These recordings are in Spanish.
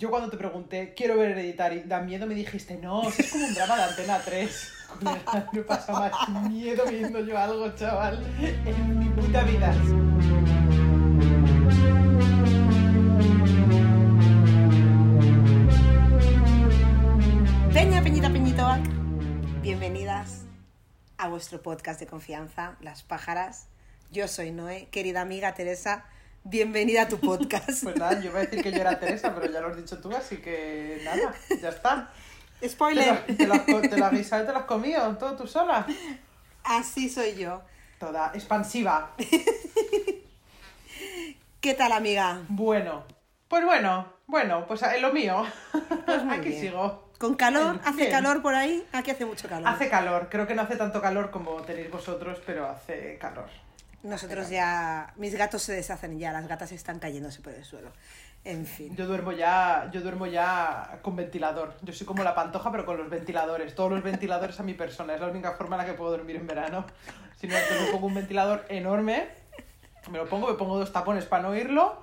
Yo cuando te pregunté, quiero ver Hereditary, da miedo, me dijiste, no, es como un drama de Antena 3. No pasa más miedo viendo yo algo, chaval, en mi puta vida. Peña, Peñita, Peñitoac, bienvenidas a vuestro podcast de confianza, Las Pájaras. Yo soy Noé, querida amiga Teresa, bienvenida a tu podcast. Pues nada, yo iba a decir que yo era Teresa, pero ya lo has dicho tú, así que nada, ya está. Te lo, Spoiler, te lo te lo has guisado te lo has comido, todo tú sola. así soy yo. Toda expansiva. ¿Qué tal, amiga? Bueno, pues bueno, bueno, pues en lo mío. Pues muy Aquí bien. sigo. ¿Con calor? ¿Hace bien. calor por ahí? Aquí hace mucho calor. Hace calor, creo que no hace tanto calor como tenéis vosotros, pero hace calor. Nosotros ya... Mis gatos se deshacen ya, las gatas están cayéndose por el suelo. En fin. Yo duermo ya, yo duermo ya con ventilador. Yo soy como la pantoja, pero con los ventiladores. Todos los ventiladores a mi persona. Es la única forma en la que puedo dormir en verano. Si no, me pongo un ventilador enorme. Me lo pongo, me pongo dos tapones para no oírlo.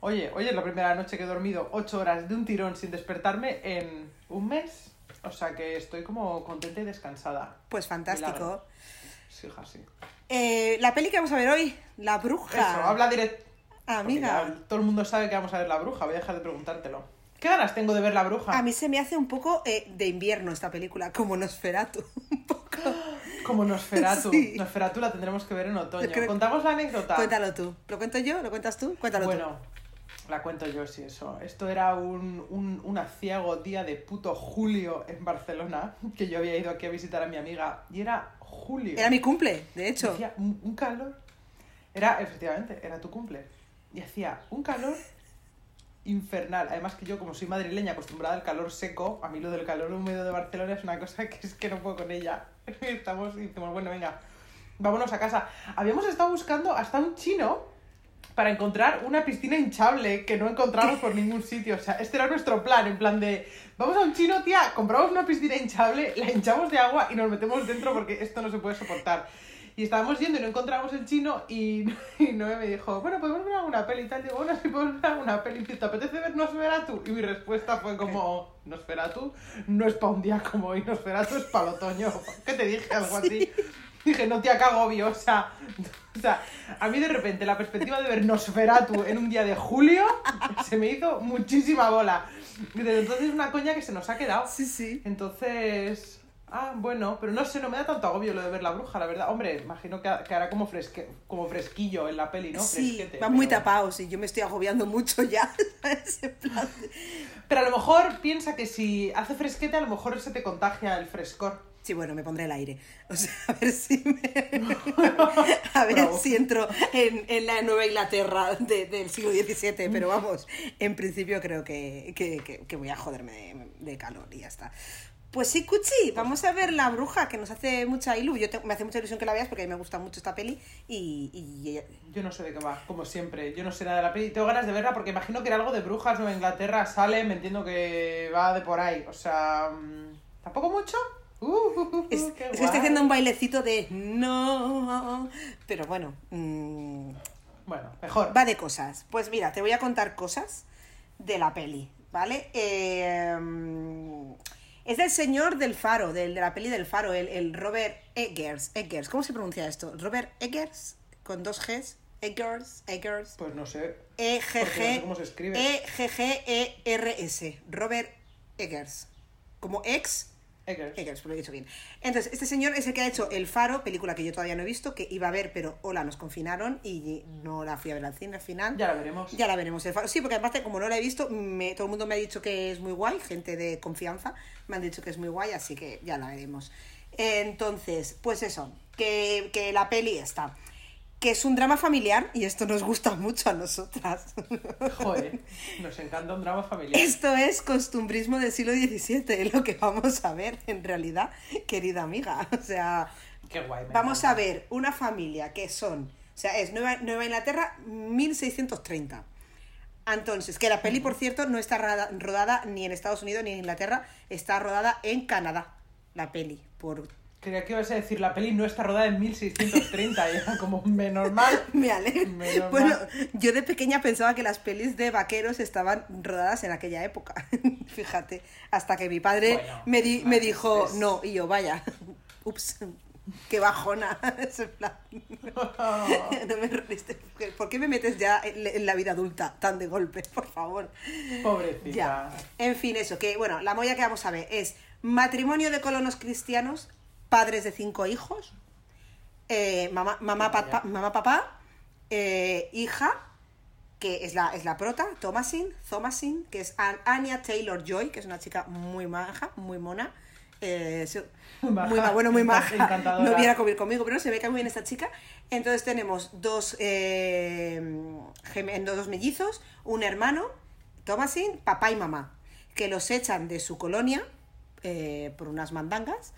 Oye, oye, es la primera noche que he dormido ocho horas de un tirón sin despertarme en un mes. O sea que estoy como contenta y descansada. Pues fantástico. Milagro. Sí, hija, sí. Eh, la peli que vamos a ver hoy, La Bruja. Eso, habla directo. Amiga. Todo el mundo sabe que vamos a ver la bruja, voy a dejar de preguntártelo. ¿Qué ganas tengo de ver la bruja? A mí se me hace un poco eh, de invierno esta película, como Nosferatu. Un poco. Como Nosferatu. Sí. Nosferatu la tendremos que ver en otoño. Creo- ¿Contamos la anécdota? Cuéntalo tú. ¿Lo cuento yo? ¿Lo cuentas tú? Cuéntalo Bueno, la cuento yo, sí, eso. Esto era un, un, un aciago día de puto julio en Barcelona, que yo había ido aquí a visitar a mi amiga, y era julio. Era mi cumple, de hecho. Hacía un, un calor. Era, efectivamente, era tu cumple. Y hacía un calor infernal. Además que yo, como soy madrileña, acostumbrada al calor seco, a mí lo del calor húmedo de Barcelona es una cosa que es que no puedo con ella. Estamos y decimos, bueno, venga, vámonos a casa. Habíamos estado buscando hasta un chino para encontrar una piscina hinchable que no encontramos por ningún sitio. O sea, este era nuestro plan, en plan de, vamos a un chino, tía, compramos una piscina hinchable, la hinchamos de agua y nos metemos dentro porque esto no se puede soportar. Y estábamos yendo y no encontramos el chino y, y Noé me dijo, bueno, podemos ver alguna peli y tal. Digo, bueno, sí podemos ver alguna peli. ¿Te apetece ver Nosferatu? Y mi respuesta fue como, Nosferatu no es para un día como hoy, Nosferatu es para el otoño. ¿Qué te dije? Algo así. Dije, no te agobio, o sea, o sea, a mí de repente la perspectiva de ver Nosferatu en un día de julio se me hizo muchísima bola. Y desde entonces es una coña que se nos ha quedado. Sí, sí. Entonces, ah, bueno, pero no sé, no me da tanto agobio lo de ver la bruja, la verdad. Hombre, imagino que, que hará como, fresque, como fresquillo en la peli, ¿no? Sí, Fresquete, van muy tapados y yo me estoy agobiando mucho ya. En plan de- Pero a lo mejor piensa que si hace fresquete, a lo mejor se te contagia el frescor. Sí, bueno, me pondré el aire. O sea, a ver si me... A ver Bravo. si entro en, en la Nueva Inglaterra de- del siglo XVII, pero vamos, en principio creo que, que- que- que voy a joderme de, de calor y ya está. Pues sí, Cuchi, vamos a ver La Bruja, que nos hace mucha ilu. Yo te- me hace mucha ilusión que la veas porque a mí me gusta mucho esta peli y... y- Yo no sé de qué va, como siempre. Yo no sé nada de la peli. Tengo ganas de verla porque imagino que era algo de brujas, Nueva Inglaterra, sale, me entiendo que va de por ahí. O sea, mm, ¿tampoco mucho? Uh, uh, uh, uh, es, que estoy haciendo un bailecito de no, pero bueno, mm, Bueno, mejor. Va de cosas. Pues mira, te voy a contar cosas de la peli, ¿vale? Eh, es del señor del faro, del, de la peli del faro, el, el Robert Eggers. Eggers, ¿cómo se pronuncia esto? Robert Eggers, con dos Gs. Eggers, Eggers. Pues no sé. E Porque no sé cómo se escribe. E-G-G-E-R-S. Robert Eggers. Como ex Eggers. Eggers, lo he dicho bien. Entonces, este señor es el que ha hecho El Faro, película que yo todavía no he visto, que iba a ver, pero hola, nos confinaron y no la fui a ver al cine al final. Ya la veremos. Ya la veremos, El Faro. Sí, porque aparte, como no la he visto, me- todo el mundo me ha dicho que es muy guay, gente de confianza me han dicho que es muy guay, así que ya la veremos. Entonces, pues eso, que, que la peli está. Que es un drama familiar y esto nos gusta mucho a nosotras. Joder, nos encanta un drama familiar. Esto es costumbrismo del siglo XVII, lo que vamos a ver en realidad, querida amiga. O sea, Qué guay. vamos encanta. a ver una familia que son, o sea, es Nueva, Nueva Inglaterra 1630. Entonces, que la peli, por cierto, no está rodada, rodada ni en Estados Unidos ni en Inglaterra, está rodada en Canadá, la peli, por Creía que ibas a decir, la peli no está rodada en 1630 y era como me normal. Me alegro. Menos Bueno, mal. yo de pequeña pensaba que las pelis de vaqueros estaban rodadas en aquella época. Fíjate, hasta que mi padre Bueno, me, di- me dijo, es- no, y yo, vaya, ups, qué bajona. Es en plan, no me. ¿Por qué me metes ya en la vida adulta tan de golpe, por favor? Pobrecita. Ya. En fin, eso, que bueno, la molla que vamos a ver es matrimonio de colonos cristianos, padres de cinco hijos, eh, mamá, mamá, papá, mamá, papá, eh, hija, que es la, es la prota, Thomasin, Thomasin, que es An- Anya Taylor Joy, que es una chica muy maja, muy mona. eh, Maja, muy bueno, muy maja. encantadora. No viera a comer conmigo, pero se me cae muy bien esta chica. Entonces tenemos dos, eh, dos mellizos, un hermano, Thomasin, papá y mamá, que los echan de su colonia eh, por unas mandangas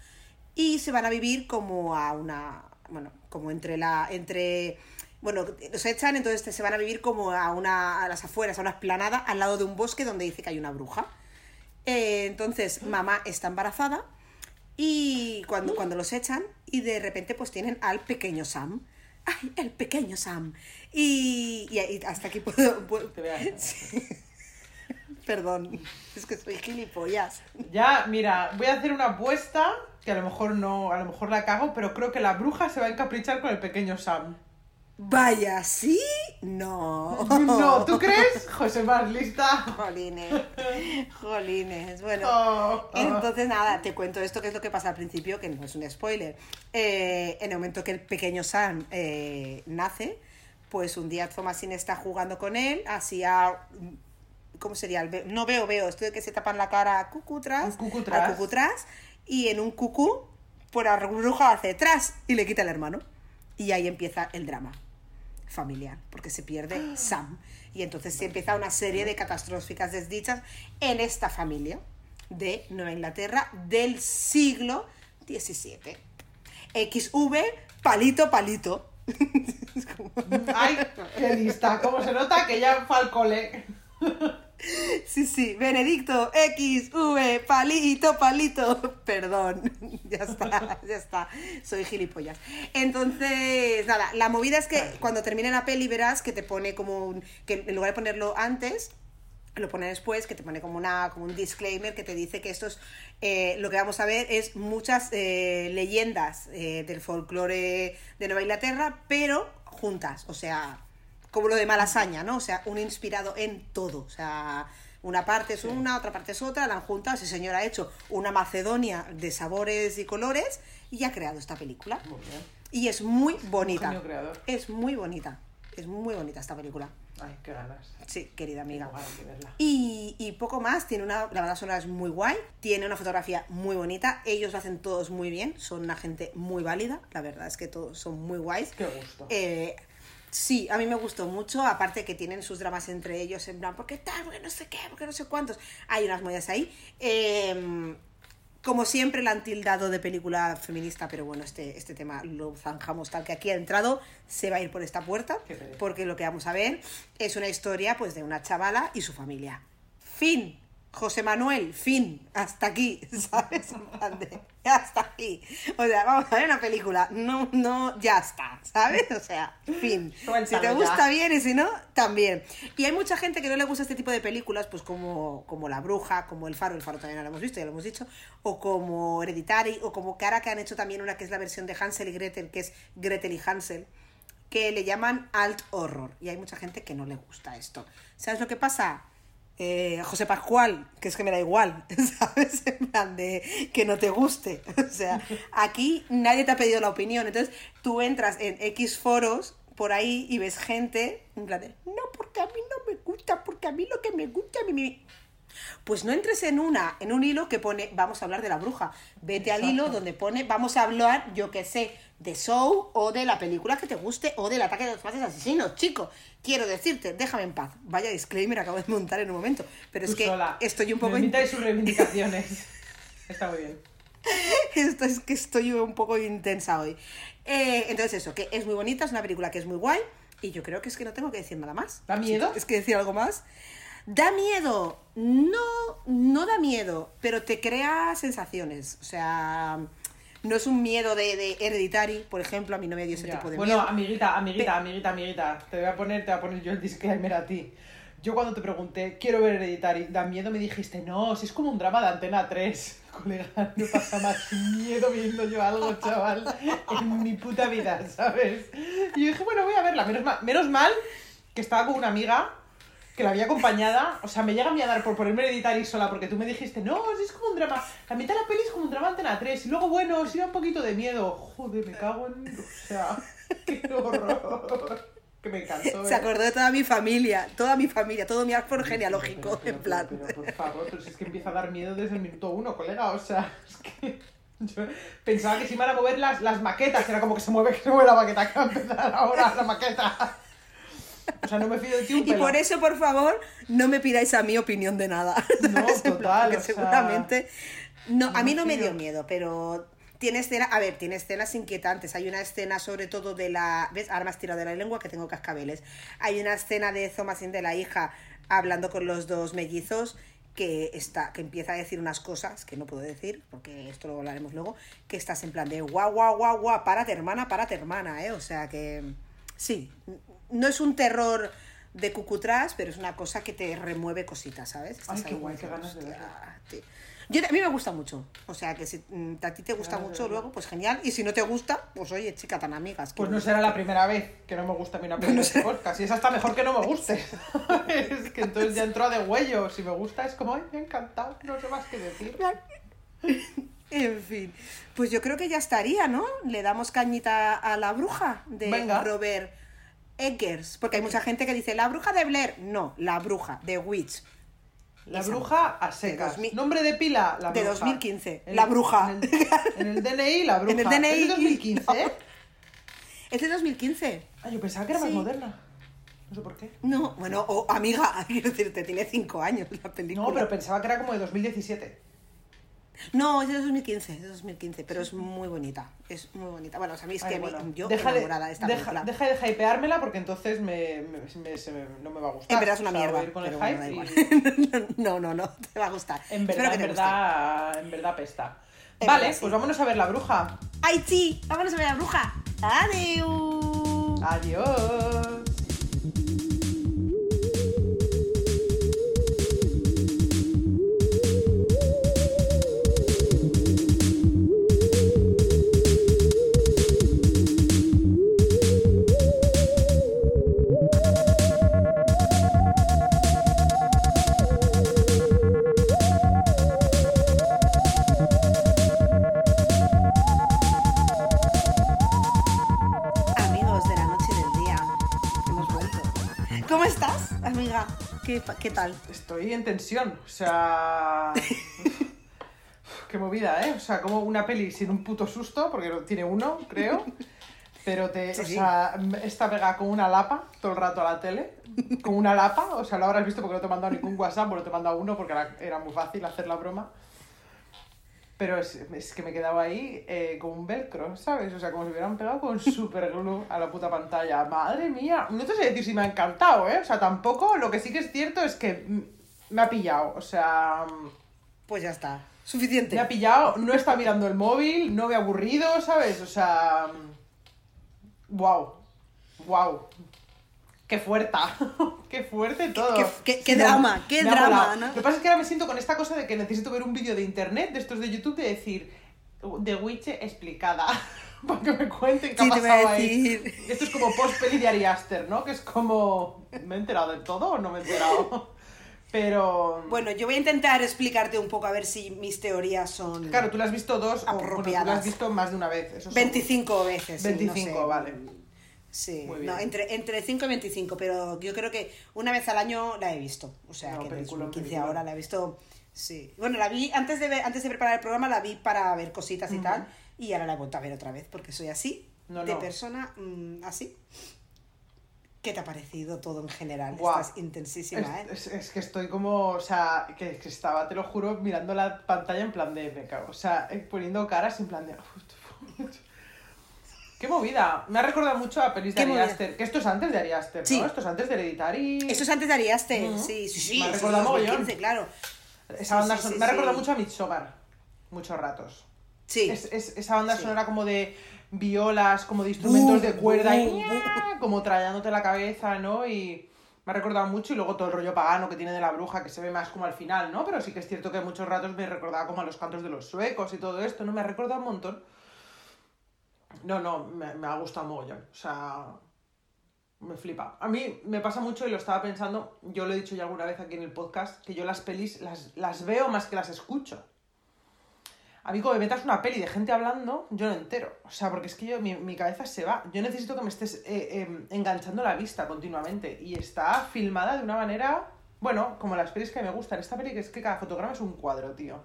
y se van a vivir como a una, bueno, como entre la, entre, bueno, los echan, entonces se van a vivir como a una, a las afueras, a una esplanada, al lado de un bosque donde dice que hay una bruja. Eh, entonces, mamá está embarazada y cuando, cuando los echan y de repente pues tienen al pequeño Sam. ¡Ay, el pequeño Sam! Y, y- y hasta aquí puedo... puedo- Sí. Perdón, es que soy gilipollas. Ya, mira, voy a hacer una apuesta que a lo mejor no, a lo mejor la cago, pero creo que la bruja se va a encaprichar con el pequeño Sam. Vaya, ¿sí? No. No, ¿tú crees? José más lista. Jolines. Jolines. Bueno. Oh, oh. Entonces, nada, te cuento esto que es lo que pasa al principio, que no es un spoiler. Eh, en el momento que el pequeño Sam eh, nace, pues un día Thomasin está jugando con él, así a. ¿Cómo sería? El No veo, veo, esto de que se tapan la cara a cucú tras, Un cucú al tras. cucú tras, y en un cucú, la bruja hace tras y le quita el hermano. Y ahí empieza el drama familiar, porque se pierde Sam. Y entonces se empieza una serie de catastróficas desdichas en esta familia de Nueva Inglaterra del siglo XVII. XV, palito, palito. Como- Ay, qué lista. ¿Cómo se nota que ya fue al cole? Sí, sí, Benedicto, X, V, palito, palito. Perdón, ya está, ya está. Soy gilipollas. Entonces, nada, la movida es que cuando termine la peli verás que te pone como un. que en lugar de ponerlo antes, lo pone después, que te pone como, una, como un disclaimer que te dice que esto es. eh, lo que vamos a ver es muchas eh, leyendas eh, del folclore de Nueva Inglaterra, pero juntas, o sea como lo de Malasaña, ¿no? O sea, un inspirado en todo. O sea, una parte es una, otra parte es otra, la han juntado. Ese señor ha hecho una Macedonia de sabores y colores y ha creado esta película. Muy bien. Y es muy bonita. Es muy bonita. Es muy bonita esta película. Ay, qué ganas. Sí, querida amiga. Verla. Y, y poco más, tiene una, la banda sonora es muy guay, tiene una fotografía muy bonita, ellos lo hacen todos muy bien, son una gente muy válida, la verdad es que todos son muy guays. Qué gusto. Eh, sí, a mí me gustó mucho, aparte que tienen sus dramas entre ellos, en plan, ¿por qué tal? ¿Por qué no sé qué? ¿Por qué no sé cuántos? Hay unas mollas ahí. Eh, como siempre la han tildado de película feminista, pero bueno, este, este tema lo zanjamos tal que aquí ha entrado, se va a ir por esta puerta, porque lo que vamos a ver es una historia pues de una chavala y su familia. Fin. José Manuel, fin, hasta aquí, ¿sabes? Hasta aquí. O sea, vamos a ver una película, no, no, ya está, ¿sabes? O sea, fin. Si te ya. gusta bien y si no, también. Y hay mucha gente que no le gusta este tipo de películas, pues como, como La Bruja, como El Faro, El Faro también lo hemos visto, ya lo hemos dicho, o como Hereditary, o como ahora que han hecho también una que es la versión de Hansel y Gretel, que es Gretel y Hansel, que le llaman alt horror. Y hay mucha gente que no le gusta esto. ¿Sabes lo que pasa? Eh, José Pascual, que es que me da igual, ¿sabes? En plan de que no te guste. O sea, aquí nadie te ha pedido la opinión. Entonces tú entras en X foros por ahí y ves gente en plan de, no, porque a mí no me gusta, porque a mí lo que me gusta, a mí me... Pues no entres en una, en un hilo que pone, vamos a hablar de la bruja. Vete al hilo donde pone, vamos a hablar, yo que sé, de Show o de la película que te guste o del ataque de los fases asesinos, chico. Quiero decirte, déjame en paz. Vaya disclaimer acabo de montar en un momento. Pero es Tú que sola. estoy un poco... De sus reivindicaciones. Está muy bien. Esto es que estoy un poco intensa hoy. Eh, entonces eso, que es muy bonita, es una película que es muy guay y yo creo que es que no tengo que decir nada más. ¿Da miedo? Sí, Es que decir algo más. Da miedo. No, no da miedo, pero te crea sensaciones. O sea, no es un miedo de, de hereditary, por ejemplo, a mí no me dio ese Ya. tipo de bueno, miedo. amiguita, amiguita, amiguita, amiguita. Te voy a poner, te voy a poner yo el disclaimer a ti. Yo cuando te pregunté, quiero ver Hereditary, da miedo, me dijiste, no, si es como un drama de Antena 3. Colega, no pasa más miedo viendo yo algo, chaval, en mi puta vida, ¿sabes? Y yo dije, bueno, voy a verla. Menos mal, menos mal que estaba con una amiga que la había acompañada. O sea, me llega a mí a dar por ponerme Hereditary sola porque tú me dijiste, no, es como un drama. La mitad de la peli es como un drama Antena 3. Y luego, bueno, si da un poquito de miedo. Joder, me cago en. O sea, qué horror. Que me encantó. Se ¿eh? acordó de toda mi familia, toda mi familia, todo mi árbol genealógico, Pero, pero, en plan. Pero, pero, por favor, pero si es que empieza a dar miedo desde el minuto uno, colega. O sea, es que. Yo pensaba que se iban a mover las, las maquetas. Era como que se mueve, que se mueve la maqueta. Que va a empezar ahora la maqueta. O sea, no me fío de ti un Y pelo. por eso, por favor, no me pidáis a mí opinión de nada. No, total, porque o sea, seguramente. No, a mí no me dio miedo, pero tiene escena, a ver, tiene escenas inquietantes. Hay una escena sobre todo de la, ¿ves? Has tirado de la lengua que tengo cascabeles. Hay una escena de Thomasin de la hija hablando con los dos mellizos que está que empieza a decir unas cosas que no puedo decir porque esto lo hablaremos luego que estás en plan de guau guau guau guau párate hermana párate hermana eh o sea que sí no es un terror de cucutrás pero es una cosa que te remueve cositas sabes Estás Ay, qué guay, qué ganas de tío. Yo, a mí me gusta mucho. O sea, que si mm, a ti te gusta mucho luego, pues genial. Y si no te gusta, pues oye, chica, tan amigas. que- Pues no será la primera vez que no me gusta a mí una película de podcast. Y es hasta mejor que no me guste. es que entonces ya entró a de huello. Si me gusta es como, ay, me ha encantado. No sé más qué decir. En fin. Pues yo creo que ya estaría, ¿no? Le damos cañita a la bruja de Venga. Robert Eggers. Porque hay mucha gente que dice, la bruja de Blair. No, la bruja de Witch. La Esa. bruja a secas. De 2000 Nombre de pila, la De bruja. 2015, En la el- bruja. En el, en el DNI, la bruja. En el DNI, ¿Es de 2015? no. Es de 2015. Ah, yo pensaba que era más moderna. No sé por qué. No, bueno, o amiga, quiero decirte, tiene cinco años la película. No, pero pensaba que era como de 2017. No, es de 2015, es de 2015, pero es muy bonita, es muy bonita. Bueno, o sea, a mí es que a mí- yo deja de, enamorada de esta deja, película. deja de hypeármela porque entonces me, me- me- se me- no me va a gustar. En verdad es una O sea, mierda, con bueno, y- no, no, no, te va a gustar. En verdad, en verdad, en verdad pesta. En vale, verdad, sí. pues vámonos a ver la bruja. ¡Ay, sí! ¡Vámonos a ver la bruja! ¡Adiós! Adiós. Amiga? ¿Qué, tal? Estoy en tensión, o sea... Qué movida, ¿eh? O sea, como una peli sin un puto susto, porque tiene uno, creo. Pero te, Sí, o sí. está pegada con una lapa todo el rato a la tele. Con una lapa, o sea, lo habrás visto porque no te he mandado ningún WhatsApp, porque te he mandado uno porque era, era muy fácil hacer la broma. Pero es, es que me quedaba ahí eh, con un velcro, ¿sabes? O sea, como si hubieran pegado con super glue a la puta pantalla. Madre mía, no te sé decir si me ha encantado, ¿eh? O sea, tampoco, lo que sí que es cierto es que mm, me ha pillado, o sea... mm, Pues ya está. Suficiente. me ha pillado, no está mirando el móvil, no me ha aburrido, ¿sabes? O sea. Wow. Wow. Qué fuerte. qué fuerte todo. qué- qué- qué drama, qué me drama. ¿no? Lo que pasa es que ahora me siento con esta cosa de que necesito ver un vídeo de internet, de estos de YouTube, de decir. The Witch explicada. Para que me cuenten qué Sí, ha pasado ahí. Esto es como post peli de Ari Aster, ¿no? Que es como. ¿Me he enterado de todo o no me he enterado? Pero. Bueno, yo voy a intentar explicarte un poco a ver si mis teorías son Claro, tú la has visto dos, o bueno, tú la Apropiadas. has visto más de una vez. Eso 25 veces. sí, no 25, sé. vale. Sí, no, entre, entre 5 y 25, pero yo creo que una vez al año la he visto. O sea, No, que desde película, 15 película. ahora la he visto. Sí. Bueno, la vi antes de, ver- antes de preparar el programa, la vi para ver cositas y tal. Y ahora la he vuelto a ver otra vez porque soy así, No, de persona mm, así. ¿Qué te ha parecido todo en general? Guau. Estás intensísima, ¿eh? Es, es- es que estoy como, o sea, que, que estaba, te lo juro, mirando la pantalla en plan de, me cago, o sea, eh, poniendo caras en plan de... ¡Qué movida! Me ha recordado mucho a pelis de ¿Qué Ari? Aster, que esto es antes de Ari Aster, ¿no? Sí. Esto es antes de Hereditary... Esto es antes de Ariaste, Ujú. sí, sí, sí. Me ha recordado mogollón. 2015, claro. Esa banda sí, sí, me ha recordado mucho a Midsommar, muchos ratos. Sí. Es, es- esa banda sonora como de violas, como de instrumentos de Bum, cuerda y bum, ¡ña! como trayándote la cabeza, ¿no? Y me ha recordado mucho y luego todo el rollo pagano que tiene de la bruja, que se ve más como al final, ¿no? Pero sí que es cierto que muchos ratos me recordaba como a los cantos de los suecos y todo esto, ¿no? Me ha recordado un montón. No, no, me, me ha gustado mogollón. O sea, me flipa. A mí me pasa mucho y lo estaba pensando, yo lo he dicho ya alguna vez aquí en el podcast, que yo las pelis las, las veo más que las escucho. A mí como me metas una peli de gente hablando, yo no entero. O sea, porque es que yo, mi, mi cabeza se va. Yo necesito que me estés eh, eh, enganchando la vista continuamente. Y está filmada de una manera, bueno, como las pelis que me gustan. Esta peli que es que cada fotograma es un cuadro, tío.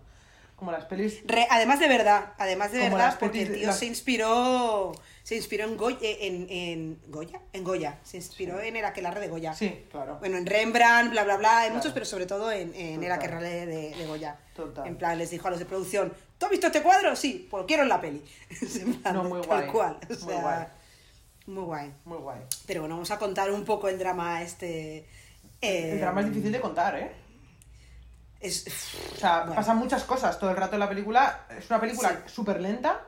Como las pelis... Re- además de verdad, además de Como verdad, porque el tío las- se inspiró, se inspiró en Goya, en, en Goya, en Goya, se inspiró en el aquelarre de Goya. Sí, claro. Bueno, en Rembrandt, bla, bla, bla, hay Claro. muchos, pero sobre todo en, en el aquelarre de, de Goya. Total. En plan, les dijo a los de producción, ¿tú has visto este cuadro? Sí, pues quiero en la peli. En plan, No, muy tal guay, cual. O muy guay. muy guay. Muy guay. Pero bueno, vamos a contar un poco el drama este. eh, El drama es difícil de contar, ¿eh? Es- O sea, Bueno. pasan muchas cosas todo el rato en la película. Es una película Sí. súper lenta,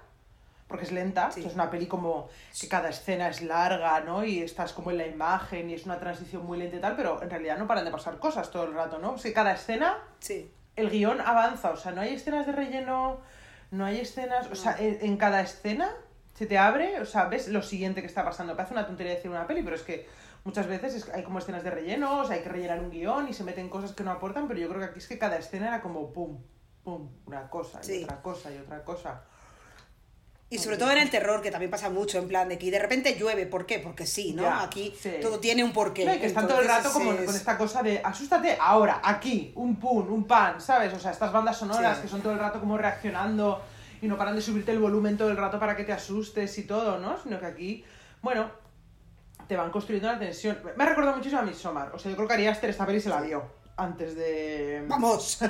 porque es lenta. Sí. Es una peli como que cada escena es larga, ¿no? Y estás como en la imagen y es una transición muy lenta y tal, pero en realidad no paran de pasar cosas todo el rato, ¿no? O sea, cada escena, Sí. el guion avanza. O sea, no hay escenas de relleno, no hay escenas... O sea, en, en cada escena se te abre, o sea, ves lo siguiente que está pasando. Parece una tontería decir una peli, pero es que muchas veces es- hay como escenas de relleno, o sea, hay que rellenar un guion y se meten cosas que no aportan, pero yo creo que aquí es que cada escena era como pum, pum, una cosa y otra cosa y otra cosa. Y sobre todo en el terror, que también pasa mucho, en plan de que de repente llueve, ¿por qué? Porque sí, ¿no? Ya, Aquí sí. todo tiene un porqué. No, y que están todo el rato como es- con esta cosa de asústate ahora, aquí, un pum, un pan, ¿sabes? O sea, estas bandas sonoras Sí. que son todo el rato como reaccionando y no paran de subirte el volumen todo el rato para que te asustes y todo, ¿no? Sino que aquí, bueno, te van construyendo la tensión. Me ha recordado muchísimo a Midsommar. O sea, yo creo que Ari Aster esta peli se la vio antes de... Vamos.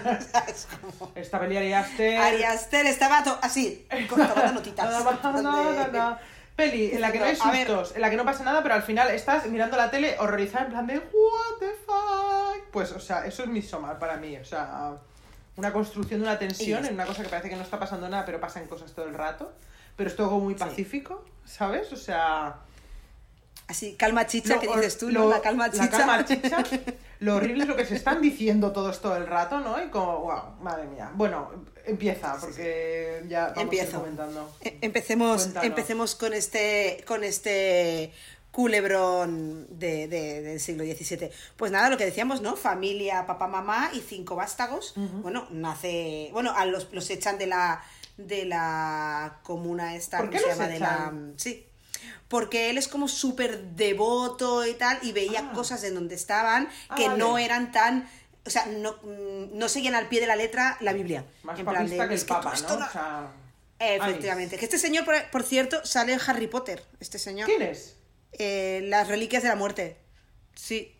Es como- Esta peli Ari Aster... Ari Aster estaba to- así, con- tomando notitas. Nada más, nada, De- nada. Peli en la que no hay sustos, en la que no pasa nada, pero al final estás mirando la tele horrorizada en plan de What the fuck. Pues, o sea, eso es Midsommar para mí. O sea, una construcción de una tensión en una cosa que parece que no está pasando nada, pero pasan cosas todo el rato. Pero es todo muy Sí. pacífico, ¿sabes? O sea. Así, calma chicha, lo que dices tú, lo- ¿no? La calma chicha. La calma chicha. Lo horrible es lo que se están diciendo todos todo el rato, ¿no? Y como, wow, madre mía. Bueno, empieza, porque ya vamos Empiezo. comentando. Eh, Empecemos, Cuéntanos. empecemos con este, con este culebrón de, de- del siglo XVII. Pues nada, lo que decíamos, ¿no? Familia, papá, mamá y cinco vástagos. Bueno, nace. Bueno, a los, los echan de la de la comuna esta, ¿Por ¿cómo qué se los llama? De la. echan? Sí. Porque él es como súper devoto y tal, y veía Ah. cosas en donde estaban Ah, que no eran tan. O sea, no, mm, no seguían al pie de la letra la Biblia. Más En plan de, que el "Es que tú papa, esto ¿no? O sea... Efectivamente. Que este señor, por, por cierto, sale en Harry Potter. Este señor. ¿Quién es? Eh, las reliquias de la muerte. Sí.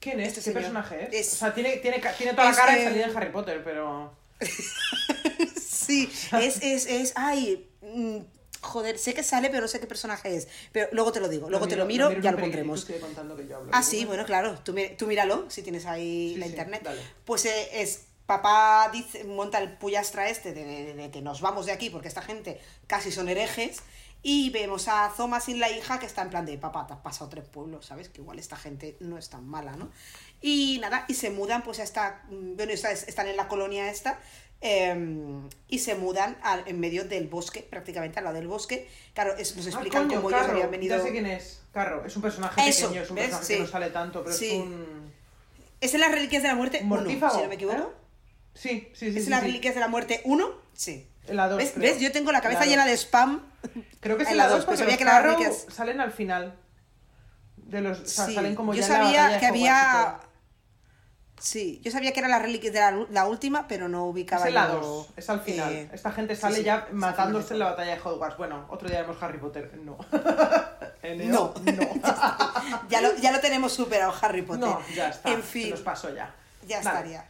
¿Quién es? Este ¿Qué señor. personaje es? Es- O sea, tiene, tiene, tiene toda la cara de salida en Harry Potter, pero... Sí. Es, es, es. Ay. Mm, Joder, sé que sale, pero no sé qué personaje es. Pero luego te lo digo. Luego te lo miro, en ya lo pondremos. que yo hablo. Ah, sí, bueno, claro. Tú, tú míralo, si tienes ahí Sí, la sí, internet. dale. Pues eh, es. Papá dice, monta el pullastra este de, de- de que nos vamos de aquí porque esta gente casi son herejes. Y vemos a Thomas y la hija que está en plan de papá, te has pasado tres pueblos, ¿sabes? Que igual esta gente no es tan mala, ¿no? Y nada, y se mudan pues a esta. Bueno, esta- están en la colonia esta. Eh, y se mudan al- en medio del bosque, prácticamente al lado del bosque. Claro, es- nos Ah, explican coño, cómo ellos Carro, habían venido. Ya sé quién es. Carro, es un personaje Eso, pequeño, es un ¿ves? personaje Sí. que no sale tanto, pero Sí. es un... ¿Es en las Reliquias de la Muerte 1, Mortífago. si no me equivoco? ¿eh? Sí, sí, sí. ¿Es en las. Reliquias de la Muerte 1? Sí. La dos, ¿Ves? ¿Ves? Yo tengo la cabeza la llena de spam. Creo que es en la la dos, 2, pues porque sabía que las reliquias- salen al final. De los, o sea, salen como yo ya la sabía de que había... Sí, yo sabía que era las Reliquias de la, la última, pero no Es ubicaba en la yo, 2, es al final. eh, Esta gente sale sí, ya es matándose en la batalla de Hogwarts. Bueno, otro día vemos Harry Potter. No. No. No. Ya lo, ya lo tenemos superado, Harry Potter. No, ya está. En Se fin. nos pasó ya. Ya Vale. estaría.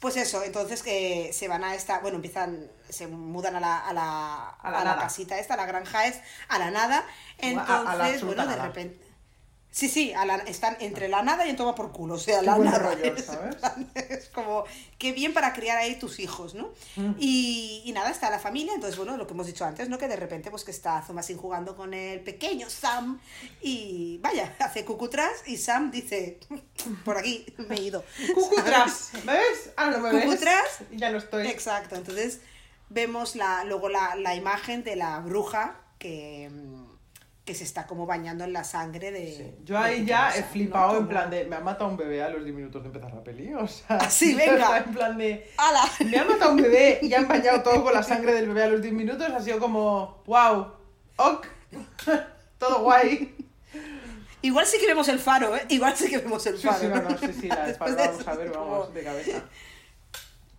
Pues eso, entonces que se van a esta, bueno, empiezan, se mudan a la, a la, A la a la casita esta, a la granja es, a la nada. la Entonces, bueno, de repente. Sí, sí, a la- están entre la nada y en toma por culo. O sea, Qué la nada. rollo, es, ¿sabes? es como, qué bien para criar ahí tus hijos, ¿no? Mm. Y, y nada, está la familia. Entonces, bueno, lo que hemos dicho antes, ¿no? Que de repente, pues que está Thomasin jugando con el pequeño Sam. Y vaya, hace cucutras y Sam dice, por aquí me he ido. Cucutras, ¿ves? Ah, no me ves. Cucutras. Y ya no estoy. Exacto, entonces vemos la, luego la, la imagen de la bruja que, mm, que se está como bañando en la sangre de... Sí. Yo ahí ya he flipado en plan de. Me ha matado un bebé a los 10 minutos de empezar la peli. O sea. Ah, sí, ya venga. En plan de. ¡Hala! Me ha matado un bebé y han bañado todo con la sangre del bebé a los 10 minutos. Ha sido como. ¡Wow! ¡Ok! todo guay. Igual sí que vemos el faro, ¿eh? Igual sí que vemos el Sí, faro. sí, no, no, sí, sí, la Después de vamos a ver, vamos, como- de cabeza.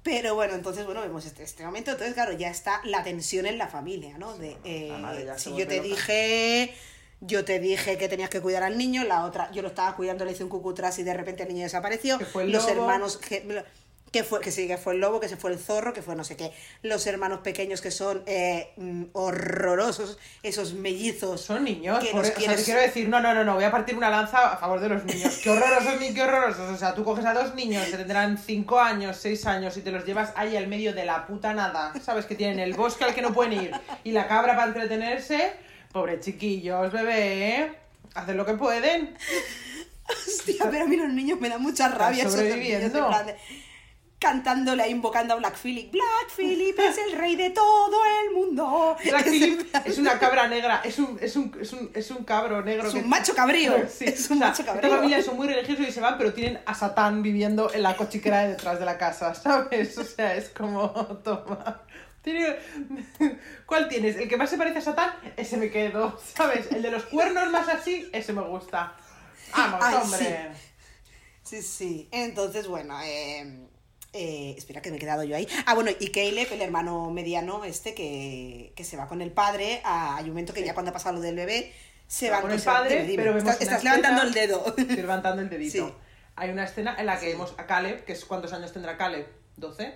Pero bueno, entonces, bueno, vemos este, este momento. Entonces, claro, ya está la tensión en la familia, ¿no? De, eh, si yo te loca. dije... Yo te dije que tenías que cuidar al niño, la otra, yo lo estaba cuidando, le hice un cucutras y de repente el niño desapareció. Que fue el Los lobo. hermanos, que, que fue, que sí, que fue el lobo, que se fue el zorro, que fue no sé qué. Los hermanos pequeños que son eh, mm, horrorosos, esos mellizos. Son niños, que por- o sea, te quiero decir, no, no, no, no, voy a partir una lanza a favor de los niños. Qué horrorosos ni qué horrorosos. O sea, tú coges a dos niños que tendrán 5 años, 6 años y te los llevas ahí al medio de la puta nada. ¿Sabes? Que tienen el bosque al que no pueden ir y la cabra para entretenerse. Pobre chiquillos, bebé, ¿eh? Hacen lo que pueden. Hostia, pero a mí los niños me dan mucha rabia. esos niños, cantándole, invocando a Black Phillip. Black Phillip es el rey de todo el mundo. Black plan- es una cabra negra, es un, es un, es un, es un cabro negro. Es que- un macho cabrío, Sí, es un o sea, macho cabrío. familia son muy religiosos y se van, pero tienen a Satán viviendo en la cochiquera de detrás de la casa, ¿sabes? O sea, es como, toma. ¿Cuál tienes? ¿El que más se parece a Satán? Ese me quedo, ¿sabes? El de los cuernos más así, ese me gusta. Vamos, Ay, hombre. Sí, sí. Entonces, bueno, eh, eh, espera que me he quedado yo ahí. Ah, bueno, y Caleb, el hermano mediano este, que, que se va con el padre. a- hay un momento que ya cuando ha pasado lo del bebé, se va con el padre, dime, dime. pero vemos Estás, levantando el dedo. Estoy levantando el dedito. Sí. Hay una escena en la que vemos a Caleb, que es ¿cuántos años tendrá Caleb? ¿12?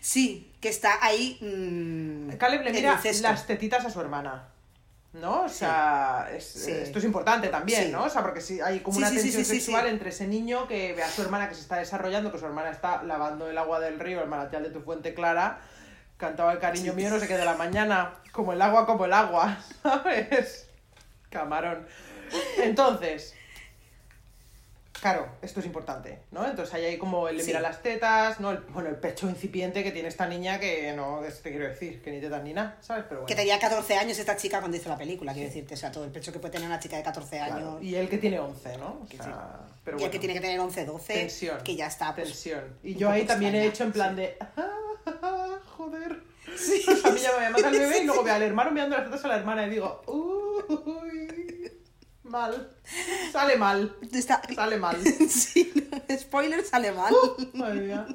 Sí, que está ahí. mm, Caleb le mira las tetitas a su hermana. ¿No? O sea, es- Sí. esto es importante también, Sí. ¿no? O sea, porque si hay como una tensión sexual entre ese niño que ve a su hermana que se está desarrollando, que su hermana está lavando el agua del río, el manantial de tu fuente clara, cantaba el cariño mío, no sé qué, de la mañana, como el agua, como el agua, ¿sabes? Camarón. Entonces, claro, esto es importante, ¿no? Entonces ahí hay como él le Sí. mira las tetas, ¿no? El, bueno, el pecho incipiente que tiene esta niña que no, te quiero decir, que ni tetas ni nada, ¿sabes? Pero bueno. Que tenía 14 años esta chica cuando hizo la película, quiero decirte. O sea, todo el pecho que puede tener una chica de 14 Claro, años. Y él que tiene 11, ¿no? O sea, sí. pero y bueno, el que tiene que tener 11, 12, tensión. que ya está. Pues, tensión. Y yo ahí también he hecho en plan sí. de... "Ah, joder. O sea, a mí ya me voy a matar el bebé y luego veo al hermano mirando las tetas a la hermana y digo... Uy, mal. Sale mal. Está... Sale mal. sí, no, spoiler sale mal. Madre mía.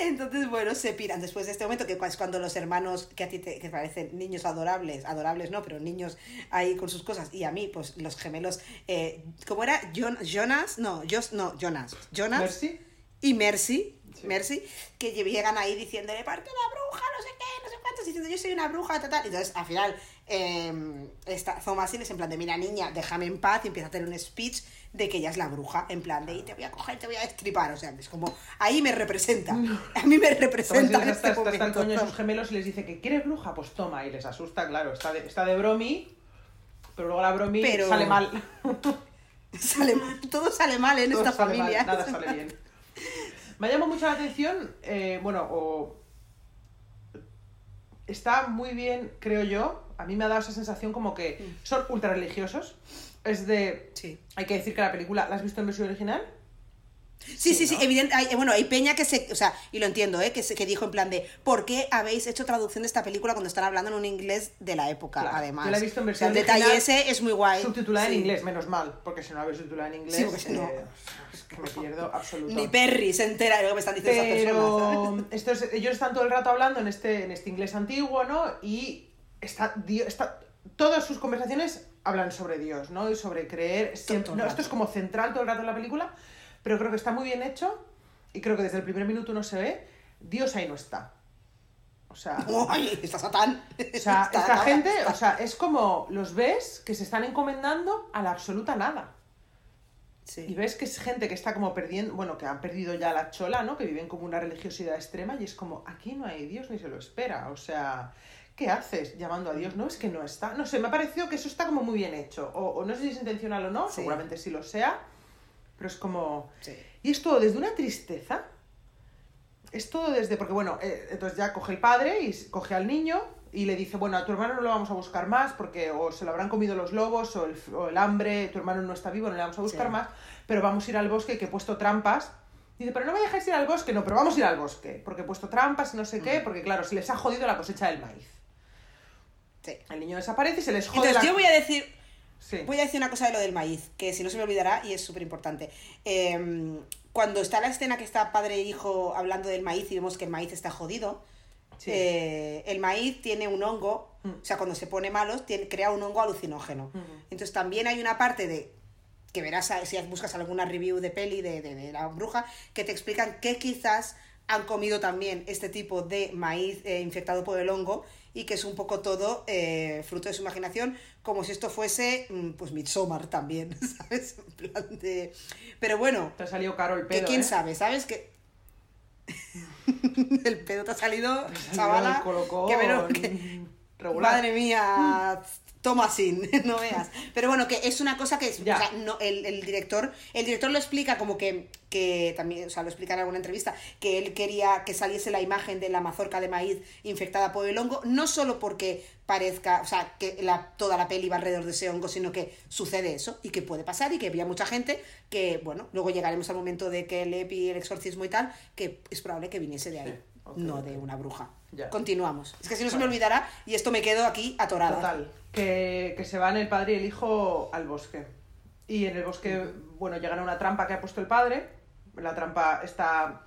Entonces, bueno, se piran después de este momento, que es cuando los hermanos que a ti te que parecen niños adorables, adorables no, pero niños ahí con sus cosas, y a mí, pues los gemelos, eh, ¿cómo era? Jon- Jonas, no, Jos, no, Jonas, Jonas Mercy. y Mercy, Sí. Mercy, que llegan ahí diciéndole, parte la bruja, no sé qué, no sé cuántos, diciendo yo soy una bruja, tal, tal. Entonces, al final, eh, está Thomasin es en plan de, mira niña, déjame en paz, y empieza a hacer un speech de que ella es la bruja, en plan de, y te voy a coger, te voy a destripar, o sea, es como, ahí me representa, a mí me representa en este está, está el momento. coño sus gemelos y les dice que ¿quieres bruja? Pues toma. Y les asusta, claro. Está de, está de bromi, pero luego la bromi Pero- sale mal. Sale todo sale mal en Todo esta familia. mal, nada sale bien. Me llamó mucho la atención, eh, bueno, o... Está muy bien, creo yo. A mí me ha dado esa sensación como que son ultra religiosos. Es de... Sí. Hay que decir que la película, ¿la has visto en versión original? Sí, sí, sí, ¿no? evidente. Hay, bueno, hay Peña que se. O sea, y lo entiendo, ¿eh? Que, se- que dijo en plan de. ¿Por qué habéis hecho traducción de esta película cuando están hablando en un inglés de la época, Claro, además? yo la he visto en O sea, versión el detalle ese es muy guay. Subtitulada Sí. en inglés, menos mal, porque si no la ves subtitulada en inglés, Sí, porque si no- eh, es que me pierdo absolutamente. Ni Perry se entera de lo que me están diciendo esas personas. Pero estos, ellos están todo el rato hablando en este, en este inglés antiguo, ¿no? Y está, está, todas sus conversaciones hablan sobre Dios, ¿no? Y sobre creer. siempre- no, esto es como central todo el rato en la película, pero creo que está muy bien hecho y creo que desde el primer minuto uno se ve, Dios ahí no está. O sea, ¡Ay! Está Satán. o sea, Está- esta gente, está- o sea, es como los ves que se están encomendando a la absoluta nada. Y Sí. ves que es gente que está como perdiendo, bueno, que han perdido ya la chola, ¿no? Que viven como una religiosidad extrema y es como, aquí no hay Dios ni se lo espera. O sea, ¿qué haces llamando a Dios? No, es que no está. No sé, me ha parecido que eso está como muy bien hecho. O, o no sé si es intencional o no, Sí. seguramente sí lo sea, pero es como... Sí. Y es todo desde una tristeza. Es todo desde, porque bueno, eh, entonces ya coge el padre y coge al niño y le dice, bueno, a tu hermano no lo vamos a buscar más porque o se lo habrán comido los lobos o el, f- o el hambre, tu hermano no está vivo, no le vamos a buscar Sí. más, pero vamos a ir al bosque que he puesto trampas. Dice, pero no me dejáis ir al bosque, no, pero vamos a ir al bosque, porque he puesto trampas y no sé Mm. qué, porque claro, se les ha jodido la cosecha del maíz. Sí. El niño desaparece y se les jode Entonces, la... yo voy a decir, Sí. Voy a decir una cosa de lo del maíz, que si no se me olvidará y es súper importante. Eh, cuando está la escena que está padre e hijo hablando del maíz y vemos que el maíz está jodido, Sí. eh, el maíz tiene un hongo, Mm. o sea, cuando se pone malo, tiene, crea un hongo alucinógeno. Ujú. Entonces también hay una parte de que verás si buscas alguna review de peli de, de- de la bruja, que te explican que quizás han comido también este tipo de maíz eh, infectado por el hongo y que es un poco todo eh, fruto de su imaginación, como si esto fuese, mm, pues, Midsommar también, ¿sabes? En plan de... Pero bueno, Te ha salido caro el que pedo, quién ¿eh? sabe, ¿sabes? Que... el pedo te ha salido, chavala, que menos que... regular. Madre mía, Thomasin, no veas. Pero bueno, que es una cosa que es, o sea, no, el, el director, el director lo explica como que, que también, o sea, lo explica en alguna entrevista, que él quería que saliese la imagen de la mazorca de maíz infectada por el hongo, no solo porque parezca, o sea, que la, toda la peli va alrededor de ese hongo, sino que sucede eso y que puede pasar y que había mucha gente que, bueno, luego llegaremos al momento de que el EPI, el exorcismo y tal, que es probable que viniese de ahí, Sí, no de una bruja. Ya. Continuamos. Es que si no se me olvidará y esto me quedo aquí atorada. Total, que, que se van el padre y el hijo al bosque. Y en el bosque, bueno, llegan a una trampa que ha puesto el padre. La trampa está,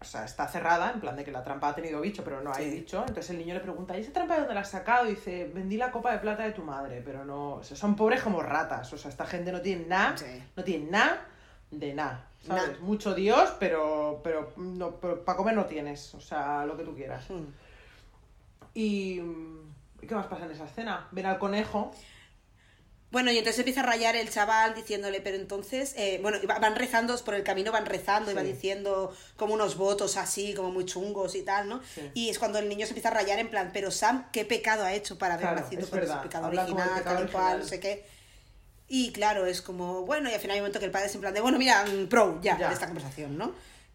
o sea, está cerrada, en plan de que la trampa ha tenido bicho, pero no hay Sí. bicho. Entonces el niño le pregunta, ¿y esa trampa de dónde la has sacado? Y dice, vendí la copa de plata de tu madre, pero no, o sea, son pobres como ratas. O sea, esta gente no tiene nada, Sí. no tiene nada de nada. ¿Sabes? Nah. Mucho Dios, pero, pero, no, pero para comer no tienes. O sea, lo que tú quieras. Hmm. Y... ¿y ¿Qué más pasa en esa escena? Ven al conejo. Bueno, y entonces empieza a rayar el chaval diciéndole, pero entonces, eh, bueno, y va- van rezando, por el camino van rezando y va Sí. diciendo como unos votos así, como muy chungos y tal, ¿no? Sí. Y es cuando el niño se empieza a rayar en plan, pero Sam, ¿qué pecado ha hecho para haber Claro, nacido con ese verdad. pecado Habla como el original, pecado tal y cual, original. no sé qué? Y claro, es como, bueno, y al final hay un momento que el padre es en plan de, bueno, mira, mm, pro, ya, Ya. de esta conversación, ¿no?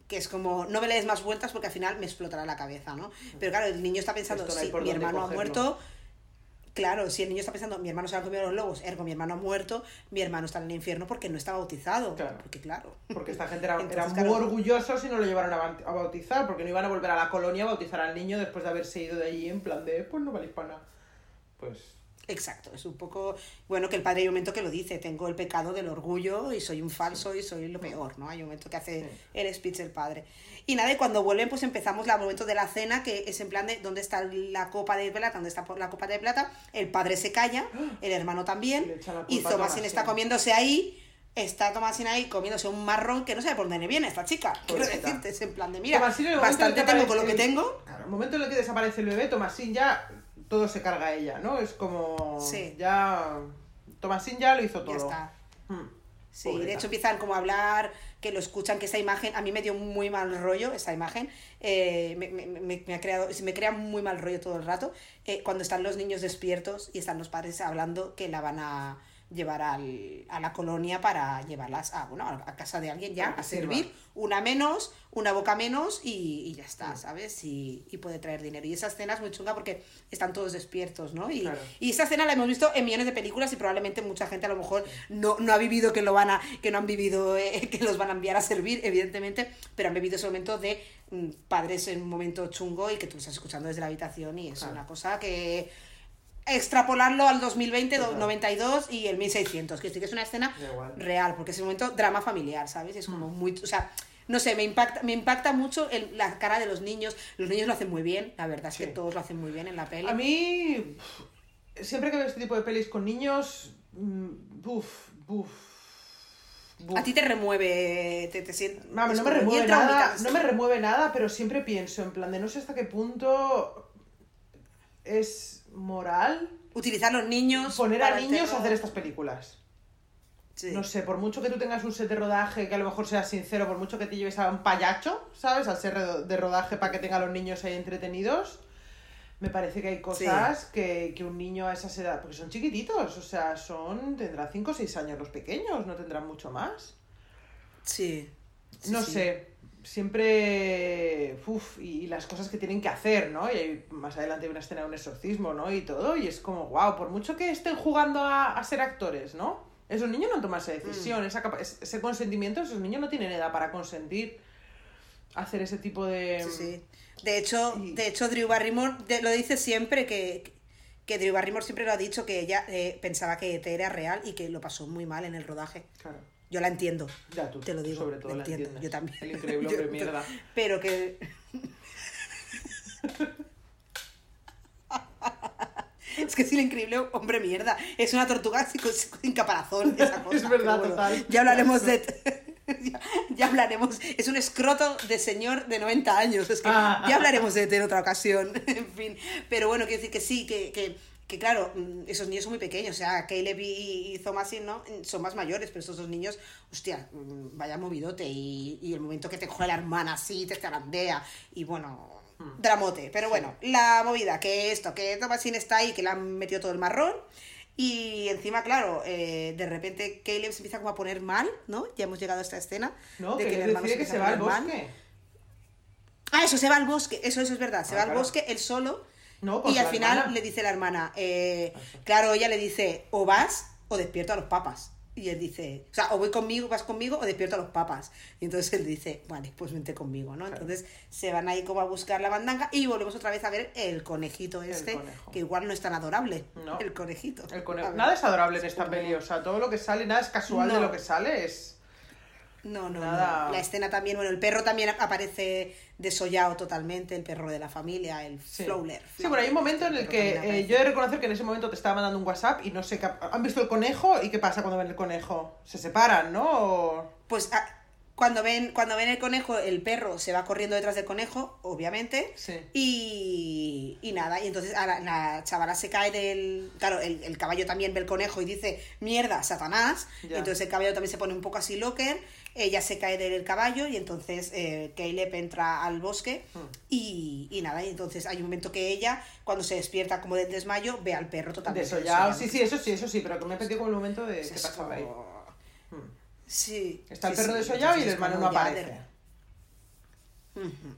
Que es como, no me le des más vueltas porque al final me explotará la cabeza, ¿no? Pero claro, el niño está pensando, sí, por mi hermano ha muerto, Claro, si el niño está pensando, mi hermano se ha comido los lobos, ergo mi hermano ha muerto, mi hermano está en el infierno porque no está bautizado. Claro. Porque claro. Porque esta gente era, Entonces, era muy claro. orgullosos y no lo llevaron a bautizar, porque no iban a volver a la colonia a bautizar al niño después de haberse ido de allí en plan de, pues no vale para nada. Pues Exacto, es un poco, bueno, que el padre hay un momento que lo dice, tengo el pecado del orgullo y soy un falso y soy lo peor, ¿no? Hay un momento que hace Sí. el speech del padre. Y nada, y cuando vuelven, pues empezamos el momento de la cena, que es en plan de dónde está la copa de plata, dónde está la copa de plata, el padre se calla, el hermano también, y Thomasin Thomasin. está comiéndose ahí, está Thomasin ahí comiéndose un marrón que no sabe por dónde viene esta chica, quiero Pobrecita. decirte, es en plan de, mira, Tomasín, el el bastante tengo con lo que tengo, Claro, el momento en el que desaparece el bebé, Tomasín ya todo se carga a ella, ¿no? Es como. Sí. Ya. Tomasín ya lo hizo todo. ya está. Hmm. Sí, Pobreta. de hecho empiezan como a hablar, que lo escuchan, que esa imagen, a mí me dio muy mal rollo esa imagen, eh, me, me- me- me ha creado, me crea muy mal rollo todo el rato, eh, cuando están los niños despiertos y están los padres hablando que la van a llevar al- a la colonia para llevarlas a, bueno, a casa de alguien ya, a servir, sirva. una menos, una boca menos y, y ya está, ¿sabes? Y, y puede traer dinero. Y esa escena es muy chunga porque están todos despiertos, ¿no? Y, Claro. y esa escena la hemos visto en millones de películas y probablemente mucha gente a lo mejor no, no ha vivido que lo van a, que no han vivido eh, que los van a enviar a servir, evidentemente, pero han vivido ese momento de mm, padres en un momento chungo y que tú estás escuchando desde la habitación y es Claro. una cosa que extrapolarlo al 2020, do- Total. 92 y el 1600, que sí que es una escena real, porque es un momento drama familiar, ¿sabes? Es Mm. como muy, o sea, no sé, me impacta, me impacta mucho el- la cara de los niños. Los niños lo hacen muy bien, la verdad es que todos lo hacen muy bien en la peli. A mí. Siempre que veo este tipo de pelis con niños. mm, Buf, buf. buf. A ti te remueve, te, te sientes... Me remueve nada, no me remueve nada, pero siempre pienso en plan de no sé hasta qué punto es moral Utilizar los niños. poner a niños a hacer estas películas. Sí. No sé, por mucho que tú tengas un set de rodaje, que a lo mejor seas sincero, por mucho que te lleves a un payacho, ¿sabes? Al set de rodaje para que tengan los niños ahí entretenidos, me parece que hay cosas que, que un niño a esas edades, porque son chiquititos, o sea, son, tendrán 5 o 6 años los pequeños, no tendrán mucho más. Sí. Sí, no sí. sé, siempre. Uf, y, y las cosas que tienen que hacer, ¿no? Y más adelante hay una escena de un exorcismo, ¿no? Y todo, y es como, wow, por mucho que estén jugando a, a ser actores, ¿no? Esos niños no toman esa Mm. decisión, esa ese consentimiento, esos niños no tienen edad para consentir hacer ese tipo de. Sí, sí. De hecho, de hecho Drew Barrymore lo dice siempre que, que Drew Barrymore siempre lo ha dicho que ella eh, pensaba que ET era real y que lo pasó muy mal en el rodaje. Claro. Yo la entiendo. Ya tú, Te lo digo, sobre todo la entiendo, entiendes. yo también. El increíble Yo- hombre mierda. Pero que. Es que es el increíble hombre mierda. Es una tortuga sin, sin caparazón, esa cosa. Es verdad, total. Ya hablaremos de. Ya, ya hablaremos. Es un escroto de señor de 90 años. Es que Ah, ya hablaremos de ET en otra ocasión. En fin. Pero bueno, quiero decir que sí, que, que, que claro, mm, esos niños son muy pequeños. O sea, Caleb y, y Thomasin, ¿no? Son más mayores, pero estos dos niños, hostia, mm, vaya movidote. Y, y el momento que te coge la hermana así, te zarandea. Y bueno, dramote. Pero bueno, la movida, que esto, que Thomasin está ahí, que le han metido todo el marrón. Y encima, claro, eh, de repente Caleb se empieza como a poner mal, ¿no? Ya hemos llegado a esta escena. No, de que, el hermano que se a va al poner mal. bosque. Ah, eso, se va al bosque, eso, eso es verdad, se Ah, va al bosque él solo. No, y al final hermana. le dice la hermana, eh, claro, ella le dice, o vas o despierto a los papas. Y él dice, o sea, o voy conmigo, vas conmigo o despierto a los papas. Y entonces él dice, vale, pues vente conmigo, ¿no? Claro. Entonces se van ahí como a buscar la mandanga y volvemos otra vez a ver el conejito este, que igual no es tan adorable. No. El conejito. El. Nada es adorable en esta peli, o sea, todo lo que sale, nada es casual de lo que sale, es. No, no, Nada. no. La escena también, bueno, el perro también aparece desollado totalmente, el perro de la familia, el Sí. Flowler. Sí, bueno, hay un momento en el que eh, yo he de reconocer que en ese momento te estaba mandando un WhatsApp y no sé qué. ¿Han visto el conejo? ¿Y qué pasa cuando ven el conejo? ¿Se separan, no? O- Pues ah, cuando ven, cuando ven el conejo, el perro se va corriendo detrás del conejo, obviamente. Sí. Y, y nada, y entonces a la, la chavala se cae del. Claro, el, el caballo también ve el conejo y dice, mierda, Satanás. Ya. Entonces el caballo también se pone un poco así locker. Ella se cae del caballo y entonces eh, Caleb entra al bosque. Hmm. Y, y nada, y entonces hay un momento que ella, cuando se despierta como del desmayo, ve al perro totalmente. Desollado. Sí, sí, eso sí, eso sí, pero que me he perdido con el momento de Es qué pasaba ahí. Sí. Está el perro sí, desollado y el hermano no aparece. de-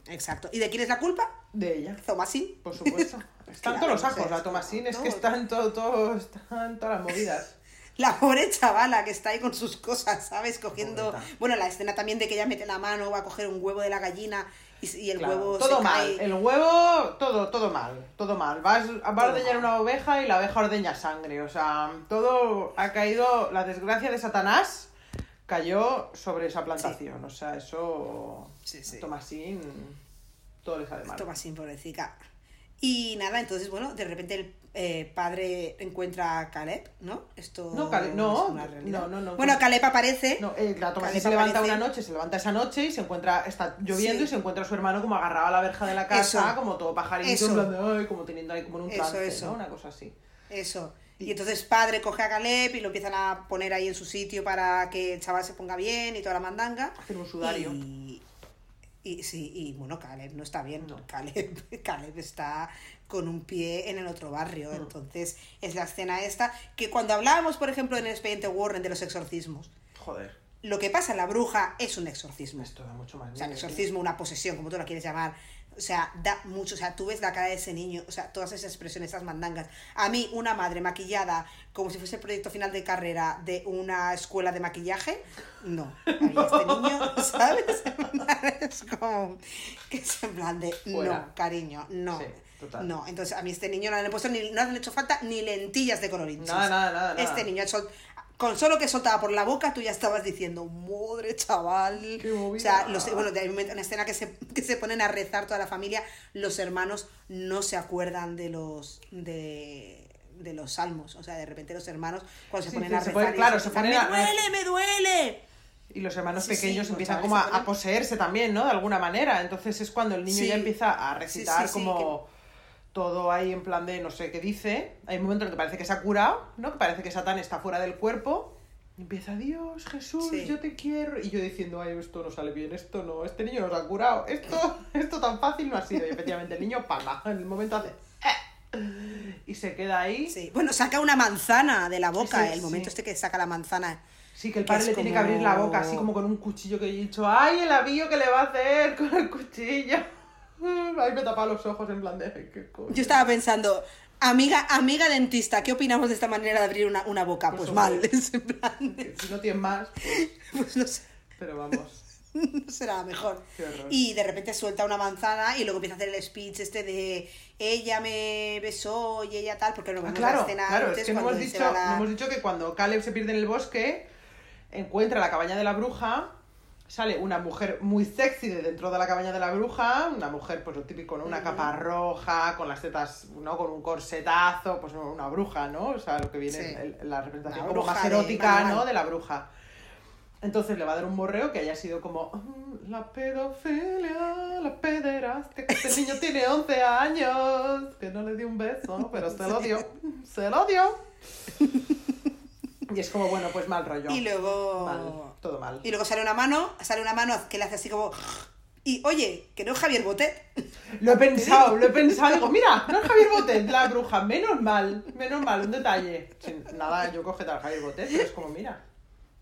Exacto. ¿Y de quién es la culpa? De ella. Tomasín. Por supuesto. Están Claro, todos los ajos, la Tomasín, es que están todo, todo, están todas las movidas. La pobre chavala que está ahí con sus cosas, ¿sabes? Cogiendo. Pobreta. Bueno, la escena también de que ella mete la mano, va a coger un huevo de la gallina y, y el Claro, huevo todo se mal. cae. El huevo, todo, todo mal. Todo mal. Vas, vas a Todo ordeñar mal. una oveja y la oveja ordeña sangre. O sea, todo ha caído. La desgracia de Satanás cayó sobre esa plantación. O sea, eso. Sí, sí. Tomasín. Todo le sale mal. Tomasín, pobrecita. Y nada, entonces, bueno, de repente el eh, padre encuentra a Caleb, ¿no? Esto No, Caleb- no, es una realidad. no, no, no. Bueno, Caleb aparece. No, eh, la Tomasín Caleb se levanta aparece. una noche, se levanta esa noche y se encuentra, está lloviendo Sí. y se encuentra a su hermano como agarrado a la verja de la casa, Eso. como todo pajarito, Eso. en plan de, "Ay", como teniendo ahí como en un trance. ¿no? Una cosa así. Eso. Y entonces padre coge a Caleb y lo empiezan a poner ahí en su sitio para que el chaval se ponga bien y toda la mandanga. Hacen un sudario. Y, y sí, y bueno, Caleb no está bien. No. Caleb, Caleb está con un pie en el otro barrio. Mm. Entonces es la escena esta que cuando hablábamos, por ejemplo, en el expediente Warren de los exorcismos, Joder, lo que pasa en la bruja es un exorcismo. esto da mucho más O sea, un miedo, tío. exorcismo, una posesión, como tú la quieres llamar. O sea, da mucho. O sea, tú ves la cara de ese niño, o sea, todas esas expresiones, esas mandangas. A mí, una madre maquillada como si fuese el proyecto final de carrera de una escuela de maquillaje, no. A mí este niño, ¿sabes? Es como. que es en plan de. Fuera. No, cariño, no. Sí, total. No, entonces a mí este niño no le han puesto ni, no le han hecho falta ni lentillas de colorinchis. Nada, nada, nada, nada. Este niño ha sol- con solo que soltaba por la boca, tú ya estabas diciendo, madre chaval. Qué o sea, los, bueno, hay una escena que se, que se ponen a rezar toda la familia, los hermanos no se acuerdan de los de, de los salmos. O sea, de repente los hermanos, cuando se Sí, ponen sí, a se rezar, ponen- y claro, se ponen ¡Me duele, me duele! Y los hermanos Sí, pequeños los empiezan como se a, ponen- a poseerse también, ¿no? De alguna manera. Entonces es cuando el niño ya empieza a recitar como todo ahí en plan de no sé qué dice. Hay un momento en el que parece que se ha curado, ¿no? Que parece que Satán está fuera del cuerpo. Y empieza, Dios, Jesús, Sí. yo te quiero. Y yo diciendo, ay, esto no sale bien, esto no, este niño nos ha curado, esto, esto tan fácil no ha sido. Y efectivamente el niño pala, en el momento hace... "Eh", Y se queda ahí. Sí, Sí. Bueno, saca una manzana de la boca, Sí, el momento sí. este que saca la manzana. que el padre le tiene que como- abrir la boca, así como con un cuchillo que he dicho, ay, el avío que le va a hacer con el cuchillo. Ay, me tapa los ojos en plan de, "Ay, qué coño". Yo estaba pensando, amiga, amiga dentista, ¿qué opinamos de esta manera de abrir una, una boca? Pues Pues, mal, es en plan de- Si no tienes más, pues, pues no sé, pero vamos. no será mejor. Qué. Y de repente suelta una manzana y luego empieza a hacer el speech este de ella me besó y ella tal, porque no Ah, vemos claro, la escena claro, antes es que no cuando hemos, se dicho, va la- no hemos dicho que cuando Caleb se pierde en el bosque, encuentra la cabaña de la bruja, sale una mujer muy sexy de dentro de la cabaña de la bruja, una mujer, pues lo típico, ¿no? Una capa roja, con las tetas, ¿no? Con un corsetazo, pues no, una bruja, ¿no? O sea, lo que viene, Sí. el- la representación como más de erótica, manual. ¿no? De la bruja. Entonces le va a dar un morreo que haya sido como "Mm, la pedofilia, la pederastia, que este niño tiene 11 años, que no le dio un beso, pero se lo dio, se lo dio. Y es como, bueno, pues mal rollo. Y luego... Mal, todo mal. Y luego sale una mano, sale una mano que le hace así como... Y oye, que no es Javier Botet. Lo he pensado, lo he pensado. Digo, mira, no es Javier Botet, la bruja. Menos mal, menos mal, un detalle. Sin nada, yo coge tal Javier Botet, pero es como, mira,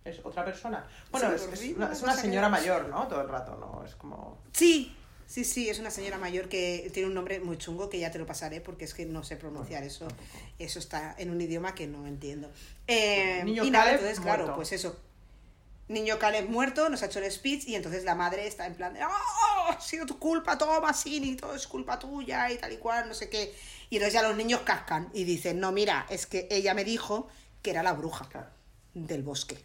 es otra persona. Bueno, es, una, es señora mayor, ¿no? Todo el rato, ¿no? Es como... Sí, sí, sí, es una señora mayor que tiene un nombre muy chungo que ya te lo pasaré porque es que no sé pronunciar eso. Eso está en un idioma que no entiendo. Eh, Niño y nada, entonces, claro, muerto. pues eso. Niño Caleb muerto, nos ha hecho el speech y entonces la madre está en plan de ¡Oh! Ha sido tu culpa, toma, Sini, todo es culpa tuya y tal y cual, no sé qué. Y entonces ya los niños cascan y dicen, no, mira, es que ella me dijo que era la bruja Claro. del bosque.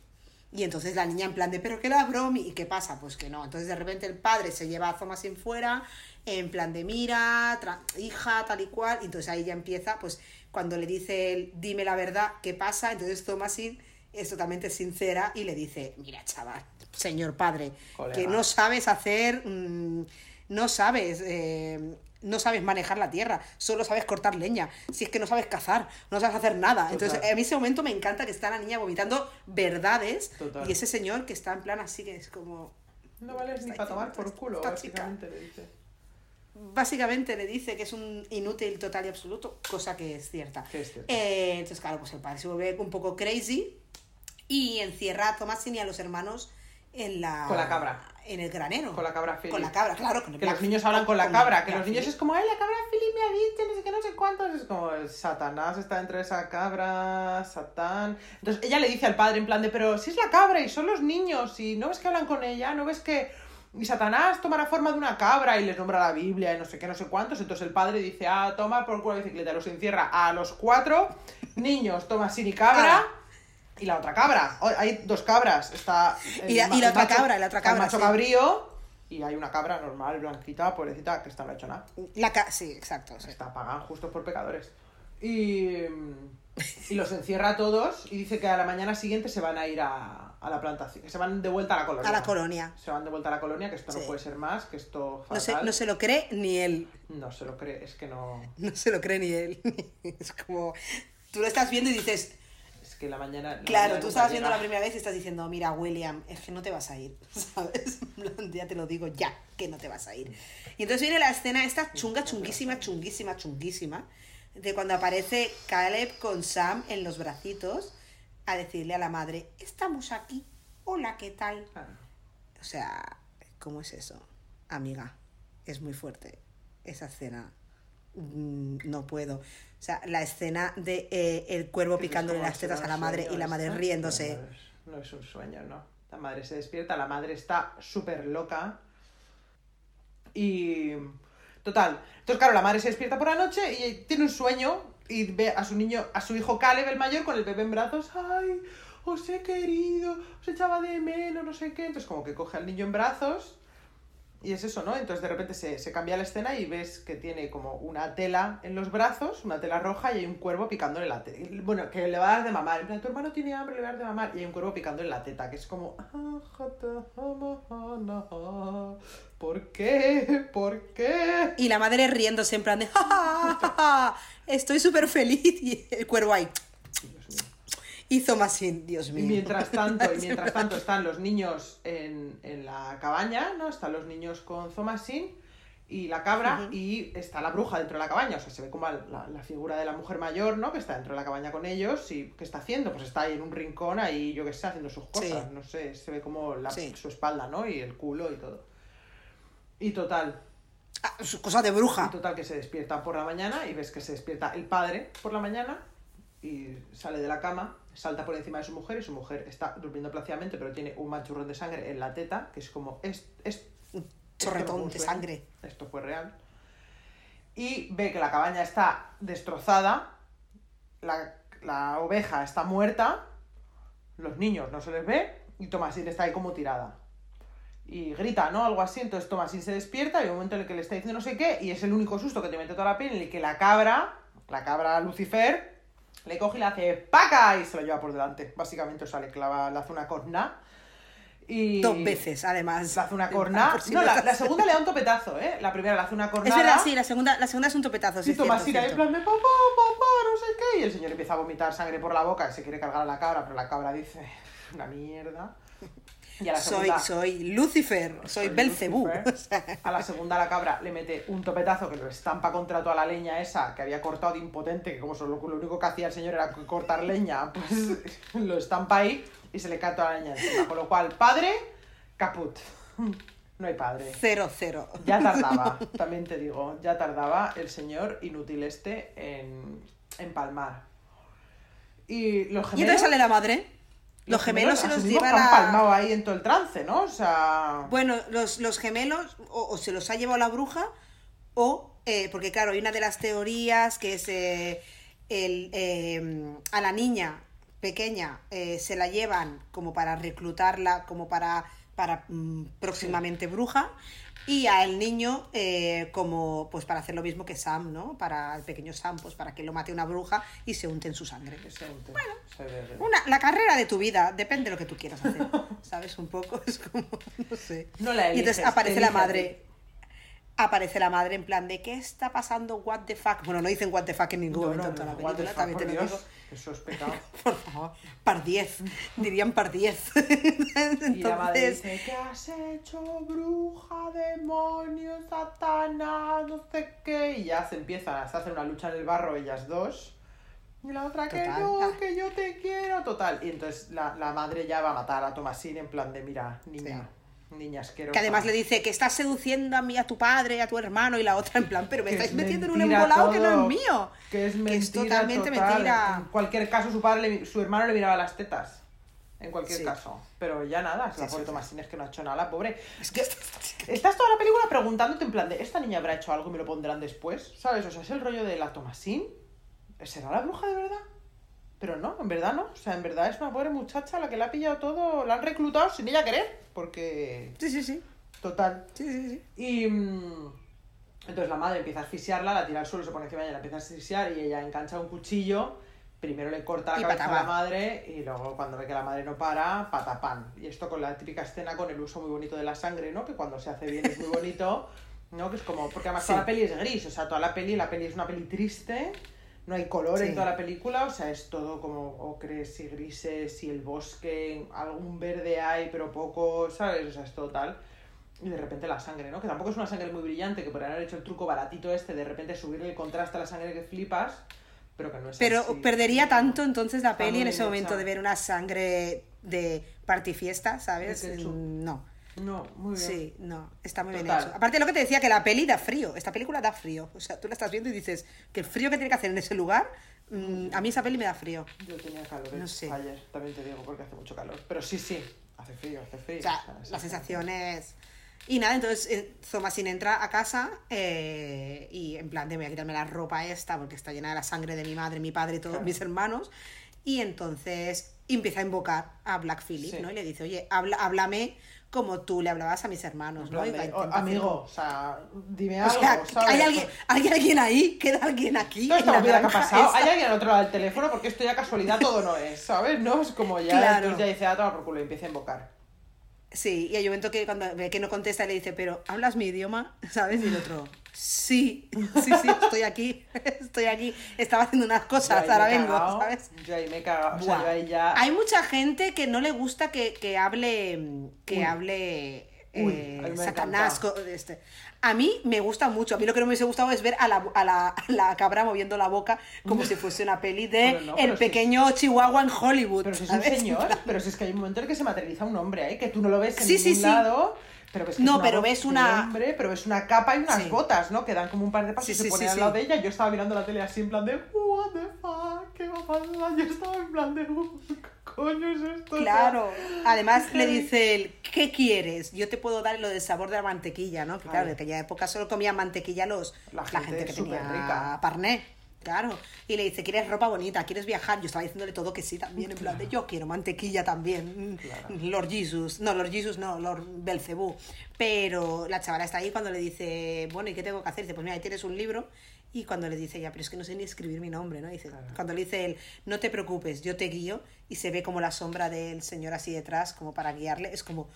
Y entonces la niña en plan de, pero qué la bromi, ¿y qué pasa? Pues que no. Entonces de repente el padre se lleva a Thomasin fuera, en plan de, mira, tra- hija, tal y cual. Y entonces ahí ya empieza, pues cuando le dice él, dime la verdad, ¿qué pasa? Entonces Thomasin es totalmente sincera y le dice, mira, chaval, señor padre, Colega. que no sabes hacer, mm, no sabes... eh, no sabes manejar la tierra, solo sabes cortar leña. Si es que no sabes cazar, no sabes hacer nada. Entonces, a mí ese momento me encanta que está la niña vomitando verdades Total. y ese señor que está en plan así que es como No vales ni para tomar por culo, básicamente le dice. básicamente le dice que es un inútil total y absoluto, cosa que es cierta. Que es cierto. Eh, entonces, claro, pues el padre se vuelve un poco crazy y encierra a Thomasin y a los hermanos en la Con la cabra. en el granero. Con la cabra Philip. Con la cabra, claro. Con el Que los niños hablan con la cabra, que los niños es como, ay, la cabra Philip me ha dicho, no sé qué, no sé cuántos. Es como, Satanás está dentro de esa cabra, Satán. Entonces ella le dice al padre en plan de, pero si es la cabra y son los niños, y no ves que hablan con ella, no ves que. Y Satanás toma la forma de una cabra y les nombra la Biblia y no sé qué, no sé cuántos. Entonces el padre dice, ah, toma por culo la bicicleta, los encierra a los cuatro niños, toma sin y cabra. Ah. Y la otra cabra. Oh, Hay dos cabras. Está el Y la- y otra macho- cabra, la otra está el cabra, macho sí. cabrío y hay una cabra normal, blanquita, pobrecita, que está no ha hecho nada. La ca- sí, exacto. sí. Está pagada justos por pecadores. Y, y los encierra a todos y dice que a la mañana siguiente se van a ir a, a la plantación, que se van de vuelta a la colonia. A la colonia. Se van de vuelta a la colonia, que esto no puede ser más, que esto No se, no se lo cree ni él. No se lo cree, es que no... No se lo cree ni él. Es como. Tú lo estás viendo y dices. La mañana... la Claro, mañana tú estabas viendo la primera vez y estás diciendo, mira, William, es que no te vas a ir, ¿sabes? Ya te lo digo ya, que no te vas a ir. Y entonces viene la escena esta chunga, chunguísima, chunguísima, chunguísima, de cuando aparece Caleb con Sam en los bracitos a decirle a la madre, estamos aquí, hola, ¿qué tal? O sea, ¿cómo es eso? Amiga, es muy fuerte esa escena. Mm, No puedo. O sea, la escena de eh, el cuervo picándole las tetas a la madre y la madre esto, riéndose. pero No es, no es un sueño, no. La madre se despierta, la madre está súper loca. Y. Total. Entonces, claro, la madre se despierta por la noche y tiene un sueño y ve a su niño, a su hijo Caleb, el mayor, con el bebé en brazos. ¡Ay! Os he querido, os echaba de menos, no sé qué. Entonces, como que coge al niño en brazos. Y es eso, ¿no? Entonces de repente se, se cambia la escena y ves que tiene como una tela en los brazos, una tela roja y hay un cuervo picándole la teta. Bueno, que le va a dar de mamar. En plan, tu hermano tiene hambre, le va a dar de mamar. Y hay un cuervo picándole la teta, que es como... ¿Por qué? ¿Por qué? Y la madre riéndose en plan de, "Ja, ja, ja, ja, estoy súper feliz. Y el cuervo ahí Dios mío. Hizo más sin, Dios Y mío. mientras tanto, y mientras tanto están los niños en, en la cabaña, ¿no? Están los niños con Zomasin y la cabra Ujú. y está la bruja dentro de la cabaña. O sea, se ve como la, la figura de la mujer mayor, ¿no? Que está dentro de la cabaña con ellos y ¿qué está haciendo? Pues está ahí en un rincón, ahí yo qué sé, haciendo sus cosas. Sí. No sé, se ve como la- Sí. su espalda, ¿no? Y el culo y todo. Y total, Ah, cosa de y bruja. total que se despierta por la mañana y ves que se despierta el padre por la mañana y sale de la cama, salta por encima de su mujer y su mujer está durmiendo plácidamente pero tiene un manchurrón de sangre en la teta, que es como... Es, es, Un chorretón de sangre. Esto fue real. Y ve que la cabaña está destrozada, la, la oveja está muerta, los niños no se les ve y Tomasín está ahí como tirada. Y grita, ¿no? Algo así. Entonces Tomasín se despierta y hay un momento en el que le está diciendo no sé qué y es el único susto que te mete toda la piel en el que la cabra, la cabra Lucifer, le coge y le hace ¡paca! y se lo lleva por delante. Básicamente, o sea, le clava, le hace una corna. Y... Dos veces, además. Le hace una corna. Si no, la, segunda le da un topetazo, ¿eh? La primera le hace una cornada. Es verdad, sí, la segunda, la segunda es un topetazo. Sí, Y en plan de papá, papá, no sé qué. Y el señor empieza a vomitar sangre por la boca y se quiere cargar a la cabra, pero la cabra dice, una mierda. Y a la Soy, segunda, soy Lucifer, soy, Belcebú. O sea, A la segunda la cabra le mete un topetazo que lo estampa contra toda la leña esa que había cortado de impotente, que como solo, lo único que hacía el señor era cortar leña, pues lo estampa ahí y se le cae toda la leña encima. Con lo cual, padre, caput. No hay padre. cero, cero. Ya tardaba, también te digo, ya tardaba el señor inútil este en, en palmar. Y los Y gemelos... entonces sale la madre. Los gemelos se los lleva la... palmado ahí en todo el trance, ¿no? O sea... Bueno, los, los gemelos o, o se los ha llevado la bruja o, eh, porque claro, hay una de las teorías que es eh, el, eh, a la niña pequeña se la llevan como para reclutarla, como para, para mm, próximamente bruja, y al niño eh, como pues para hacer lo mismo que Sam, ¿no? Para el pequeño Sam, pues para que lo mate una bruja y se unte en su sangre. que se unte, se ve- Una, la carrera de tu vida, depende de lo que tú quieras hacer, ¿sabes? Un poco, es como, no sé. No la y entonces eliges, aparece la madre. Aparece la madre en plan de ¿qué está pasando? What the fuck? Bueno, no dicen what the fuck en ningún No, momento no, en toda no, la película, también te lo digo. Eso es pecado. Por favor, par 10. Dirían par 10. Y la madre Entonces, dice, ¿qué has hecho, bruja, demonio, satanás, no sé qué? Y ya se empiezan, se hace una lucha en el barro ellas dos. Y la otra, que no, que yo te quiero, total. Y entonces la, la madre ya va a matar a Tomasín en plan de, mira, niña, niña que además le dice que estás seduciendo a mí, a tu padre, a tu hermano, y la otra en plan, pero me Que estáis es metiendo en un embolado que no todo, es mío. Que es Que mentira es totalmente total. mentira. En cualquier caso, su padre, le- su hermano le miraba las tetas. En cualquier Sí. caso. Pero ya nada, es la Sí, pobre sí, sí. Tomasín es que no ha hecho nada, la pobre. Es que Estás toda la película preguntándote en plan de, ¿esta niña habrá hecho algo y me lo pondrán después? ¿Sabes? O sea, es el rollo de la Tomasín. ¿Será la bruja de verdad? Pero no, en verdad no. O sea, en verdad es una pobre muchacha a la que la ha pillado todo, la han reclutado sin ella querer. Porque, Sí, sí, sí. total. Sí, sí, sí. Y mm, entonces la madre empieza a asfixiarla, la tira al suelo, se pone encima de ella, la empieza a asfixiar y ella engancha un cuchillo. Primero le corta la Y cabeza a la patapán. madre y luego cuando ve que la madre no para, patapán. Y esto con la típica escena con el uso muy bonito de la sangre, ¿no? Que cuando se hace bien es muy bonito, ¿no? Que es como, porque además toda Sí. la peli es gris, o sea, toda la peli, la peli es una peli triste, no hay color en toda la película, o sea, es todo como ocres y grises y el bosque, algún verde hay, pero poco, ¿sabes? O sea, es todo tal. Y de repente la sangre, ¿no? Que tampoco es una sangre muy brillante, que podrían haber hecho el truco baratito este, de repente subirle el contraste a la sangre que flipas, pero que no es Pero así. perdería tanto entonces la Está peli en ese momento de ver una sangre de partifiesta, ¿sabes? Ketchup. No. No, muy bien. Sí, no, está muy bien hecho. Aparte de lo que te decía, que la peli da frío. Esta película da frío. O sea, tú la estás viendo y dices que el frío que tiene que hacer en ese lugar, mm, a mí esa peli me da frío. Yo tenía calor No sé. ayer, también te digo, porque hace mucho calor. Pero sí, sí, hace frío, hace frío. O sea, o sea, la sensación es... Y nada, entonces eh, Thomasin entra a casa eh, y en plan de voy a quitarme la ropa esta porque está llena de la sangre de mi madre, mi padre y todos Claro. mis hermanos. Y entonces empieza a invocar a Black Phillip, Sí. ¿no? Y le dice, oye, habla, háblame como tú le hablabas a mis hermanos, ¿no? plan Y va a de, intentar "Oh, amigo, o sea, dime algo, O sea, ¿sabes? ¿hay alguien, ¿hay alguien ahí? ¿Queda alguien aquí? Toda en la movida que ha pasado, esta? hay alguien al otro lado del teléfono porque esto ya casualidad todo no es, ¿sabes? No es como ya, Claro. entonces ya dice, ah, toma por culo y empieza a invocar. Sí, y hay un momento que cuando ve que no contesta le dice, pero ¿hablas mi idioma? ¿Sabes? Y el otro, sí, sí, sí, estoy aquí, estoy aquí, estaba haciendo unas cosas, ahora vengo, cagao, ¿sabes? Yo ahí me he cagado, o sea, Buah. yo ahí ya... Hay mucha gente que no le gusta que, que hable, que Uy. hable Uy, eh, Satanás. este. A mí me gusta mucho. A mí lo que no me hubiese gustado es ver a la, a la, a la cabra moviendo la boca como si fuese una peli de no, el si- pequeño Chihuahua en Hollywood. Pero si es un ¿sabes? señor, pero si es que hay un momento en el que se materializa un hombre, ¿eh? Que tú no lo ves en Sí, ningún sí. lado, pero ves que No, pero ves una- hombre, pero ves una capa y unas Sí. botas, ¿no? Que dan como un par de pasos Sí, y se sí, pone sí, al lado de ella. Yo estaba mirando la tele así en plan de, what the fuck, ¿qué va a pasar? Yo estaba en plan de, "Uh, ¿qué coño es esto? O sea, Claro. Además le dice él, ¿qué quieres? Yo te puedo dar lo del sabor de la mantequilla, ¿no? Que claro, en aquella época solo comía mantequilla los, La la, gente gente que tenía rica. parné. Claro. Y le dice, ¿quieres ropa bonita? ¿Quieres viajar? Yo estaba diciéndole todo que sí también, en plan de yo quiero mantequilla también. Mm, Claro. Lord Jesus. No, Lord Jesus no, Lord Belcebú. Pero la chavala está ahí cuando le dice, bueno, ¿y qué tengo que hacer? Dice, pues mira, ahí tienes un libro. Y cuando le dice ella, pero es que no sé ni escribir mi nombre, ¿no? Dice, Claro. cuando le dice él, no te preocupes, yo te guío, y se ve como la sombra del señor así detrás, como para guiarle, es como...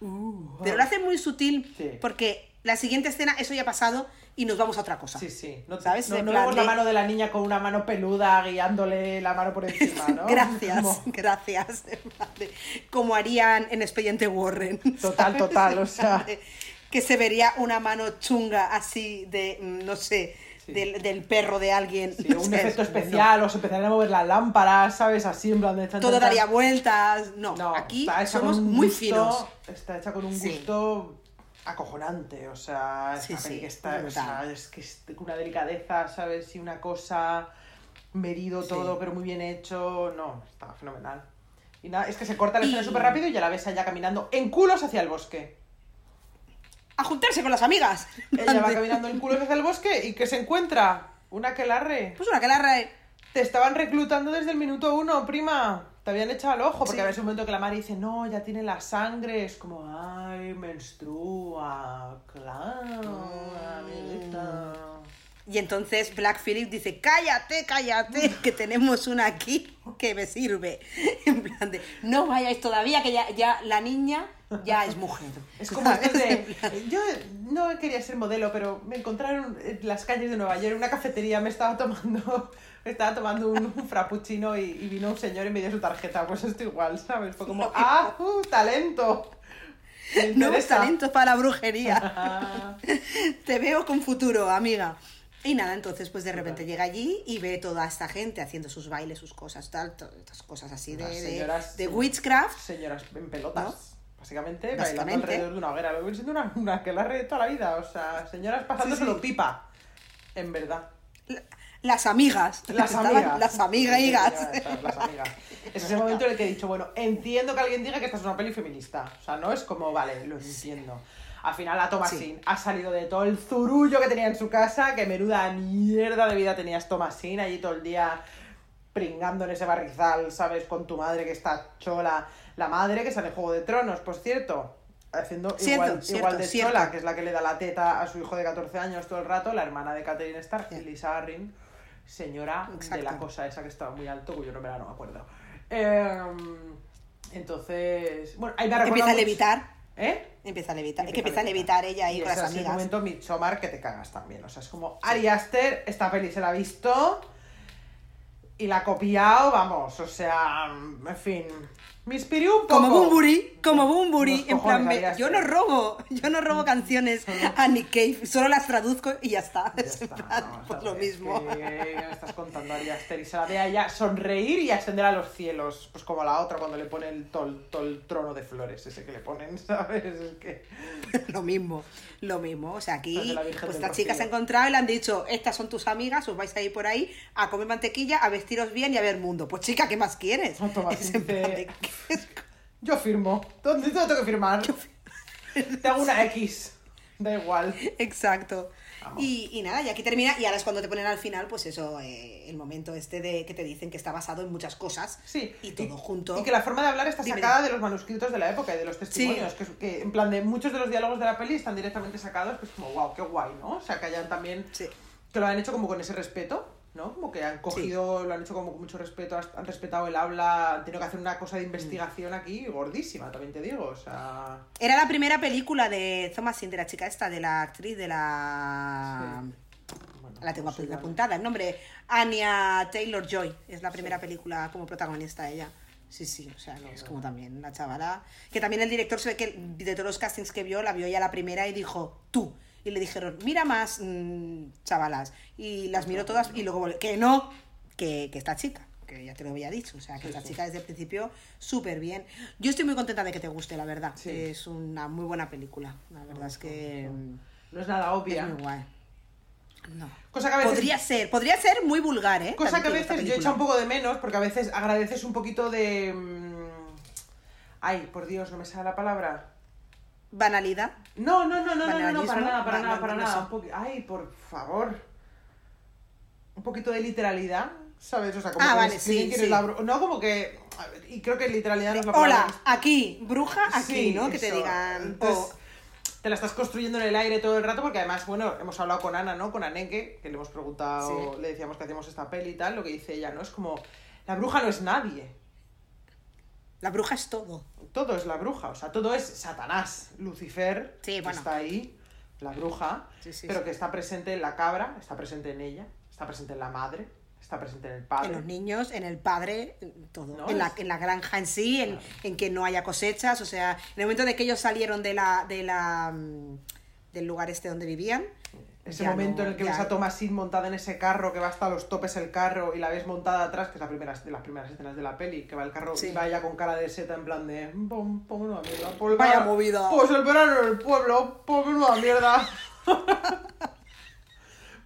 Uh, Pero lo hace muy sutil, Sí. porque la siguiente escena, eso ya ha pasado, y nos vamos a otra cosa. Sí, sí. No, ¿Sabes? no, no vemos la mano de la niña con una mano peluda guiándole la mano por encima, ¿no? Gracias, Como- gracias. Como harían en Expediente Warren. Total, ¿sabes? total, o sea. Que se vería una mano chunga así de, mm, no sé, Sí. del, del perro de alguien. Sí, no un sé, efecto es- especial, o se empezarían a mover las lámparas, ¿sabes? Así en plan de... tan, Todo tan, tan. daría vueltas. No, No, aquí somos muy gusto- finos. Está hecha con un Sí. gusto acojonante, o sea, Sí, sí, que está, o sea, es que es con una delicadeza, ¿sabes? Y una cosa medido Sí. todo, pero muy bien hecho, no, está fenomenal. Y nada, es que se corta la escena Y- súper rápido y ya la ves allá caminando en culos hacia el bosque. A juntarse con las amigas. Ella va caminando en culos hacia el bosque y que se encuentra una que larre. Pues una que la re- Te estaban reclutando desde el minuto uno, prima. Te habían echado al ojo, porque Sí. a veces un momento que la madre dice, no, ya tiene la sangre. Es como, ay, menstrua, claro, amiguita. Y entonces Black Phillip dice, cállate, cállate, que tenemos una aquí que me sirve. En plan de, no vayáis todavía, que ya, ya la niña ya es mujer. Es como esto yo no quería ser modelo, pero me encontraron en las calles de Nueva York, en una cafetería, me estaba tomando, me estaba tomando un, un frappuccino y, y vino un señor y me dio su tarjeta. Pues esto igual, ¿sabes? Fue como, ah, uh, talento. Nuevos talentos para la brujería. Te veo con futuro, amiga. Y nada, entonces pues de repente llega allí y ve toda esta gente haciendo sus bailes, sus cosas, tal, todas estas cosas así de, de- señoras, de sí. witchcraft. señoras en pelotas. ¿No? Básicamente, bailando Básicamente. alrededor de una hoguera. Lo siendo una, una que la de toda la vida. O sea, señoras pasándoselo Sí, sí. pipa. En verdad. La- Las amigas. Las amigas. Las amigas. Sí, sí, Las amigas. Ese es el momento en el que he dicho, bueno, entiendo que alguien diga que esta es una peli feminista. O sea, no es como, vale, lo entiendo. Al final la Thomasin Sí. ha salido de todo el zurullo que tenía en su casa, que menuda mierda de vida tenías Thomasin allí todo el día pringando en ese barrizal, ¿sabes? Con tu madre que está chola. La madre que sale en Juego de Tronos, por cierto. Haciendo Cierto, igual, cierto, igual de cierto. chola, que es la que le da la teta a su hijo de 14 años todo el rato, la hermana de Catherine Stark, Sí. Lisa Arryn, señora de la cosa esa que estaba muy alto, cuyo nombre ahora no me acuerdo. Em, entonces, bueno, ahí me Empieza a levitar. ¿Eh? Empieza a levitar. Es que Empieza empieza a levitar ella ahí y con las amigas. momento Midsommar que te cagas también. O sea, es como Ari Aster, esta peli se la ha visto y la ha copiado, vamos, o sea, en fin. Me inspiró un poco. Como Bumburi, como Bumburi, en plan, me- yo no robo, yo no robo canciones a Nick Cave, solo las traduzco y ya está. Ya Es está, plan, ¿no? pues lo mismo. Que, estás contando Ari Aster y se la ve a ella sonreír y ascender a los cielos. Pues como la otra cuando le pone el, todo, todo el trono de flores ese que le ponen, ¿sabes? Es que... Lo mismo, lo mismo. O sea, aquí pues, esta chica se ha encontrado y le han dicho, estas son tus amigas, os vais a ir por ahí a comer mantequilla, a vestiros bien y a ver mundo. Pues chica, ¿qué más quieres? No, Yo firmo. ¿Dónde tengo que firmar? Te hago una X. Da igual. Exacto. Y, y nada, y aquí termina, y ahora es cuando te ponen al final, pues eso, eh, el momento este de que te dicen que está basado en muchas cosas. Sí. Y todo junto. Y que la forma de hablar está Dime, sacada de los manuscritos de la época y de los testimonios. Que, que en plan de muchos de los diálogos de la peli están directamente sacados, que es como, wow, qué guay, ¿no? O sea, que hayan también. Sí. Que lo han hecho como con ese respeto, ¿no? Como que han cogido, lo han hecho como con mucho respeto, han respetado el habla, han tenido que hacer una cosa de investigación aquí gordísima, también te digo, o sea. Era la primera película de Thomasin, de la chica esta, de la actriz, de la... Bueno, La tengo sí, apuntada, el nombre, Anya Taylor Joy, es la primera película como protagonista ella. Sí, sí, o sea, es como también la chavala. Que también el director se ve que de todos los castings que vio, la vio ya la primera y dijo, tú. Y le dijeron, mira más, mm, chavalas. Y las miró todas y luego que no, que, que esta chica, que ya te lo había dicho. O sea, que Sí, esta sí. chica desde el principio súper bien. Yo estoy muy contenta de que te guste, la verdad. Sí. Es una muy buena película. La verdad es que No es nada es obvia. muy guay. No. Cosa que a veces. Podría ser, podría ser muy vulgar, ¿eh? Cosa que a veces yo echo un poco de menos, porque a veces agradeces un poquito de. mm, Ay, por Dios, no me sale la palabra. Banalidad. No, no, no, no, no, no, para nada, para nada, para nada. Ay, por favor. Un poquito de literalidad, ¿sabes? O sea, como Ah, que vale, sí, la No, como que. ver, Y creo que literalidad no es la palabra. Hola, aquí, bruja, aquí, Sí, ¿no? Que te digan. Entonces, oh, te la estás construyendo en el aire todo el rato porque además, bueno, hemos hablado con Ana, ¿no? Con Aneke, que le hemos preguntado, le decíamos que hacíamos esta peli y tal, lo que dice ella, ¿no? Es como, la bruja no es nadie, la bruja es todo. todo es la bruja, o sea, todo es Satanás, Lucifer, Sí, que está ahí, la bruja, Sí, sí, pero que está presente en la cabra, está presente en ella, está presente en la madre, está presente en el padre. En los niños, en el padre, en todo. No, en, la, es- en la granja en sí, en, en que no haya cosechas. O sea, en el momento de que ellos salieron de la, de la, mm, del lugar este donde vivían. Ese ya momento no- en el que ya- ves a Thomasin montada en ese carro que va hasta los topes el carro y la ves montada atrás, que es la primera, de las primeras escenas de la peli, que va el carro Sí. y va ella con cara de seta en plan de pum, pum, una mierda. Pues Vaya va- movida. Pues el verano en el pueblo, pues una mierda.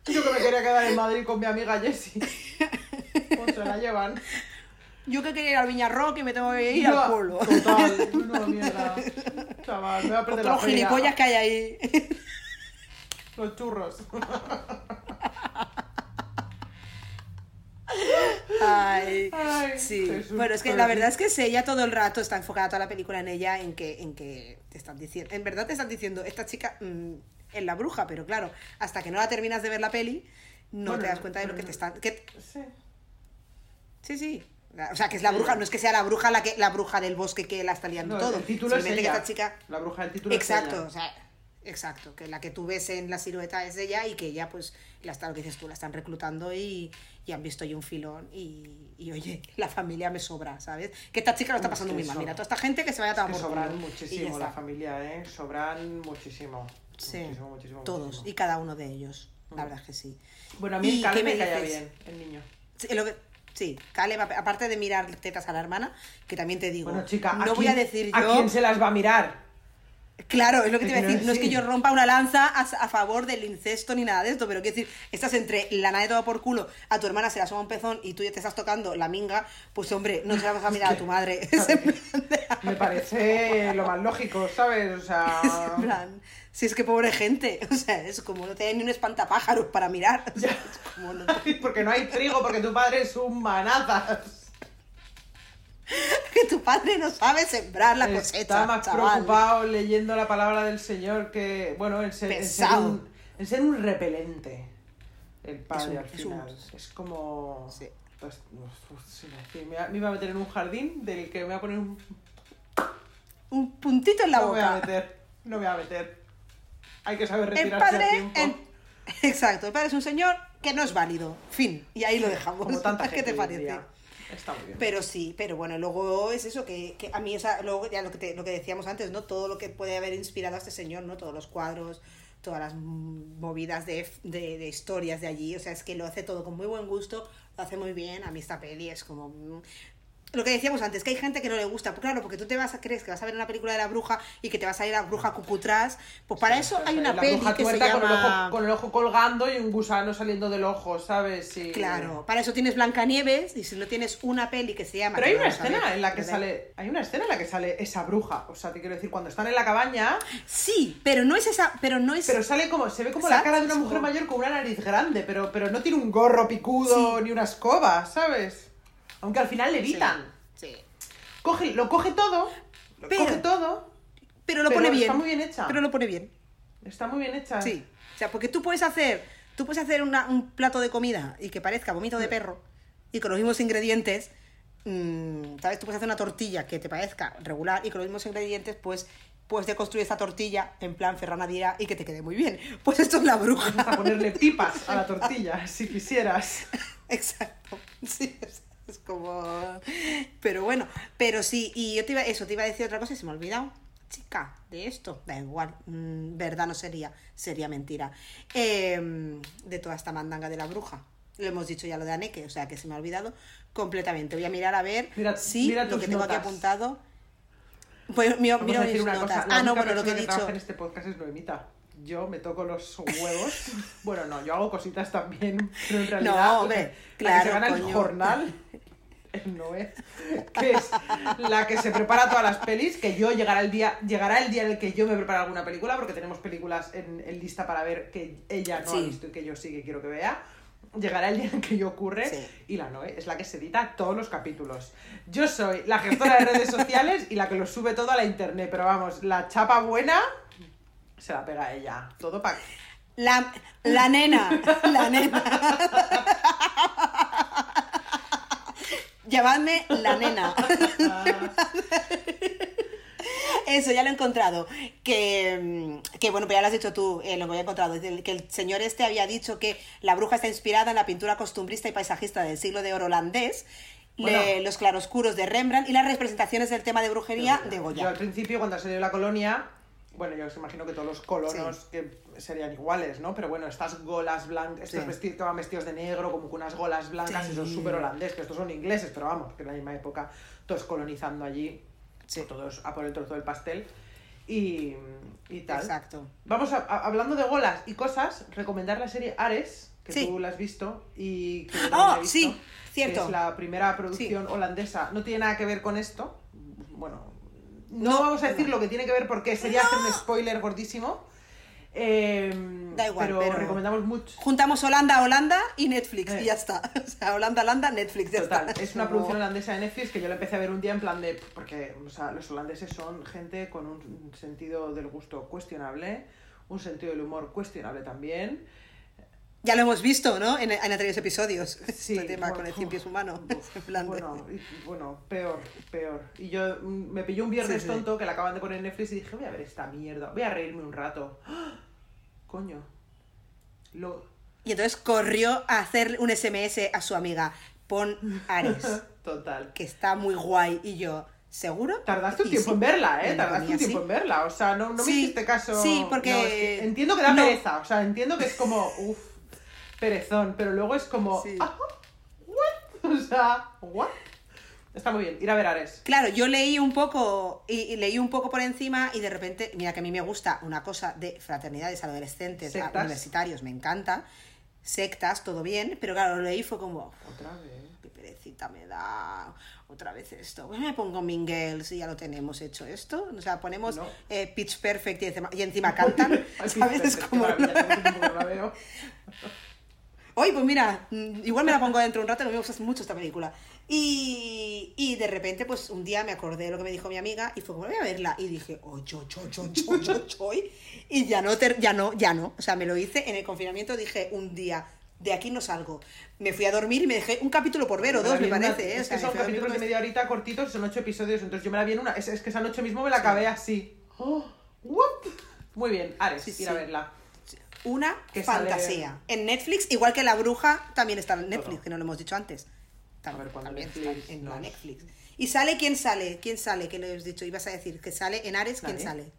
Yo que me quería quedar en Madrid con mi amiga Jessie. Pues se la llevan. Yo que quería ir al Viñarrock y me tengo que ir al pueblo. Total, una mierda. Chaval, me voy a perder Otros la gilipollas que hay ahí. Los churros. Ay, Ay, sí. Jesús, bueno, es que la verdad es que ella todo el rato está enfocada toda la película en ella, en que, en que te están diciendo, en verdad te están diciendo, esta chica mm, es la bruja, pero claro, hasta que no la terminas de ver la peli, no Bueno, te das cuenta de lo que te están. que- Sí. sí, sí. O sea, que es la bruja, no es que sea la bruja la que la bruja del bosque que la está liando No, todo. el título es ella. que esta chica. La bruja del título es Exacto, ella. o sea, exacto, que la que tú ves en la silueta es ella y que ella, pues, la está, lo que dices tú, la están reclutando y, y han visto ahí un filón y, y, oye, la familia me sobra, ¿sabes? Que esta chica lo está Es pasando que muy mal. sobra. Mira, toda esta gente que se vaya a Es tomar que por sobran muchísimo la familia, ¿eh? Sobran muchísimo. Sí, Muchísimo, muchísimo, todos muchísimo. y cada uno de ellos. La verdad es que sí. Bueno, a mí ¿Y el me caía bien, el niño. Sí, lo que- sí, Caleb, ap- aparte de mirar tetas a la hermana, que también te digo, Bueno, chica, no ¿a voy a decir ¿A yo... quién se las va a mirar? Claro, es lo que te Es iba a no decir. es No es que yo rompa una lanza a, a favor del incesto ni nada de esto, pero quiero decir, estás entre la nada de todo por culo, a tu hermana se le asoma un pezón y tú ya te estás tocando la minga, pues hombre, no se la vas a mirar a tu madre. Es Me parece lo más lógico, ¿sabes? O sea... en plan, si es que pobre gente, o sea, es como no tener ni un espantapájaros para mirar. o sea, es como no- porque no hay trigo, porque tu padre es un manazas. que tu padre no sabe sembrar la cosecha. Está más chaval. preocupado leyendo la palabra del Señor que, bueno, en ser, en ser un, en ser un repelente. El padre un- al es un- final. Es como... Sí. Pues, me, iba- a meter en un jardín del que me voy a poner un... Un puntito en la no me voy a boca. meter, no me voy a meter. Hay que saber El retirarse a padre, tiempo. el- Exacto, el padre es un señor que no es válido. Fin. Y ahí lo dejamos. Como tanta ¿Qué gente te hoy en parece? Está muy bien. Pero sí, pero bueno, luego es eso, que, que a mí, o sea, luego ya lo que, te- lo que decíamos antes, ¿no? Todo lo que puede haber inspirado a este señor, ¿no? Todos los cuadros, todas las mm, movidas de, de, de historias de allí, o sea, es que lo hace todo con muy buen gusto, lo hace muy bien, a mí esta peli es como... lo que decíamos antes, que hay gente que no le gusta. Pues claro, porque tú te vas a crees que vas a ver una película de la bruja y que te va a salir la bruja cucutrás. Pues para eso hay una la peli bruja que se tuerta con, el llama... ojo, con el ojo colgando y un gusano saliendo del ojo, ¿sabes? Sí. Claro, para eso tienes Blancanieves y si no tienes una peli que se llama... Pero hay una a ver, escena en la que ¿verdad? sale. Hay una escena en la que sale esa bruja. O sea, te quiero decir, cuando están en la cabaña, Sí, pero no es esa... Pero no es... pero sale como. Se ve como la cara de una mujer mayor con una nariz grande, pero, pero no tiene un gorro picudo Sí. ni una escoba, ¿sabes? Aunque al final le evitan. Sí. Coge, lo coge todo. Lo Pero- coge todo. Pero lo Pero pone bien. está muy bien hecha. Pero lo pone bien. Está muy bien hecha. Sí. O sea, porque tú puedes hacer, tú puedes hacer una- un plato de comida y que parezca vómito de perro y con los mismos ingredientes, mm, ¿sabes? Tú puedes hacer una tortilla que te parezca regular y con los mismos ingredientes, pues puedes deconstruir esta tortilla en plan ferranadira y que te quede muy bien. Pues esto es la bruja. Hasta ponerle pipas a la tortilla, si quisieras. Exacto. Sí, es, es como. Pero bueno, pero sí, y yo te iba, eso, te iba a decir otra cosa y se me ha olvidado. Chica, de esto, da igual, mm, verdad no sería, sería mentira. Em, de toda esta mandanga de la bruja. Lo hemos dicho ya lo de Aneke, o sea que se me ha olvidado completamente. Voy a mirar a ver Mira- si mira lo que tengo aquí notas. apuntado. Pues mira, mira mis notas. cosa. Ah, no, bueno, lo que he dicho. en este podcast es Noemita. Yo me toco los huevos. bueno, no, yo hago cositas también, pero en realidad. No, o hombre, sea, la que claro, se gana el jornal. el Noé, que es la que se prepara todas las pelis, que yo llegará el día, llegará el día en el que yo me prepare alguna película, porque tenemos películas en, en lista para ver que ella no ha visto y que yo sí que quiero que vea. Llegará el día en que yo ocurre Sí. y la Noé es la que se edita todos los capítulos. Yo soy la gestora de redes sociales y la que lo sube todo a la internet, pero vamos, la chapa buena se la pega ella. Todo para... La, la nena, la nena. Llamadme la nena. Eso, ya lo he encontrado. Que, mm, que bueno, pero ya lo has dicho tú, eh, lo que había encontrado. Que el señor este había dicho que la bruja está inspirada en la pintura costumbrista y paisajista del siglo de oro holandés, le- los claroscuros de Rembrandt y las representaciones del tema de brujería de Yo al Goya. principio, cuando salió la colonia, bueno, yo os imagino que todos los colonos que serían iguales, ¿no? Pero bueno, estas golas blancas, estos Sí. vestidos que van vestidos de negro, como con unas golas blancas, Sí. eso es súper holandés, que estos son ingleses, pero vamos, que en la misma época, todos colonizando allí, todos a por el trozo del pastel y, y tal. Exacto. Vamos a, a- hablando de golas y cosas, recomendar la serie Ares, que Sí. tú la has visto y que yo Oh, he visto, sí, cierto. Que es la primera producción holandesa. No tiene nada que ver con esto. Bueno, no, No, vamos a decir no. lo que tiene que ver porque sería hacer un spoiler gordísimo. Eh, Da igual, pero, pero- recomendamos mucho. Juntamos Holanda, Holanda y Netflix Eh. y ya está. O sea, Holanda, Holanda, Netflix, ya Total, está. es una producción holandesa de Netflix que yo la empecé a ver un día en plan de. Porque o sea, los holandeses son gente con un sentido del gusto cuestionable, un sentido del humor cuestionable también. Ya lo hemos visto, ¿no? En, en anteriores episodios. Sí, este tema bueno, con el cien pies humano. uf, bueno, y- bueno, peor, peor. Y yo mm, me pilló un viernes Sí, sí. tonto que la acaban de poner en Netflix y dije, voy a ver esta mierda, voy a reírme un rato. ¡Ah! Coño. Lo... Y entonces corrió a hacer un SMS a su amiga. Pon Ares, Total. que está muy guay. Y yo, ¿seguro? Tardaste un tiempo sí, en verla, ¿eh? me Tardaste un tiempo en verla. O sea, no, no me Sí, hiciste caso. sí, porque- No, es que entiendo que da no. pereza. O sea, entiendo que es como, uff, perezón. Pero luego es como, Sí. ah, ¿what? O sea, ¿what? Está muy bien. Ir a ver Ares. Claro, yo leí un poco y, y leí un poco por encima y de repente, mira que a mí me gusta una cosa de fraternidades adolescentes, a- universitarios, me encanta. Sectas, todo bien, pero claro, lo leí fue como, Otra vez. qué perecita me da otra vez esto. Pues me pongo Mingles y ya lo tenemos hecho esto. O sea, ponemos No. eh, Pitch Perfect y encima, y encima cantan. ¿Sabes? Es qué como... no. Oye, pues mira, mm, igual me la pongo dentro de un rato, que me gusta mucho esta película. Y, y de repente, pues un día me acordé de lo que me dijo mi amiga y fue como, voy a verla. Y dije, oh, yo, yo, yo, yo, yo, yo. Y ya no, ter- ya no, ya no. O sea, me lo hice en el confinamiento, dije un día, de aquí no salgo. Me fui a dormir y me dejé un capítulo por ver o dos, me una- parece. ¿eh? O Es sea, que son capítulos de media horita cortitos, son ocho episodios, entonces yo me la vi en una. Es, es que esa noche mismo me la acabé así. Oh, what? Muy bien, Ares, Sí, ir sí. a verla. Una Que sale- fantasía. En Netflix, igual que La Bruja, también está en Netflix, Todo. que no lo hemos dicho antes. Ver, también Netflix está en la Netflix. ¿Y sale quién sale? ¿Quién sale? ¿Qué le has dicho? Ibas a decir que sale en Ares, ¿quién Nadie. sale?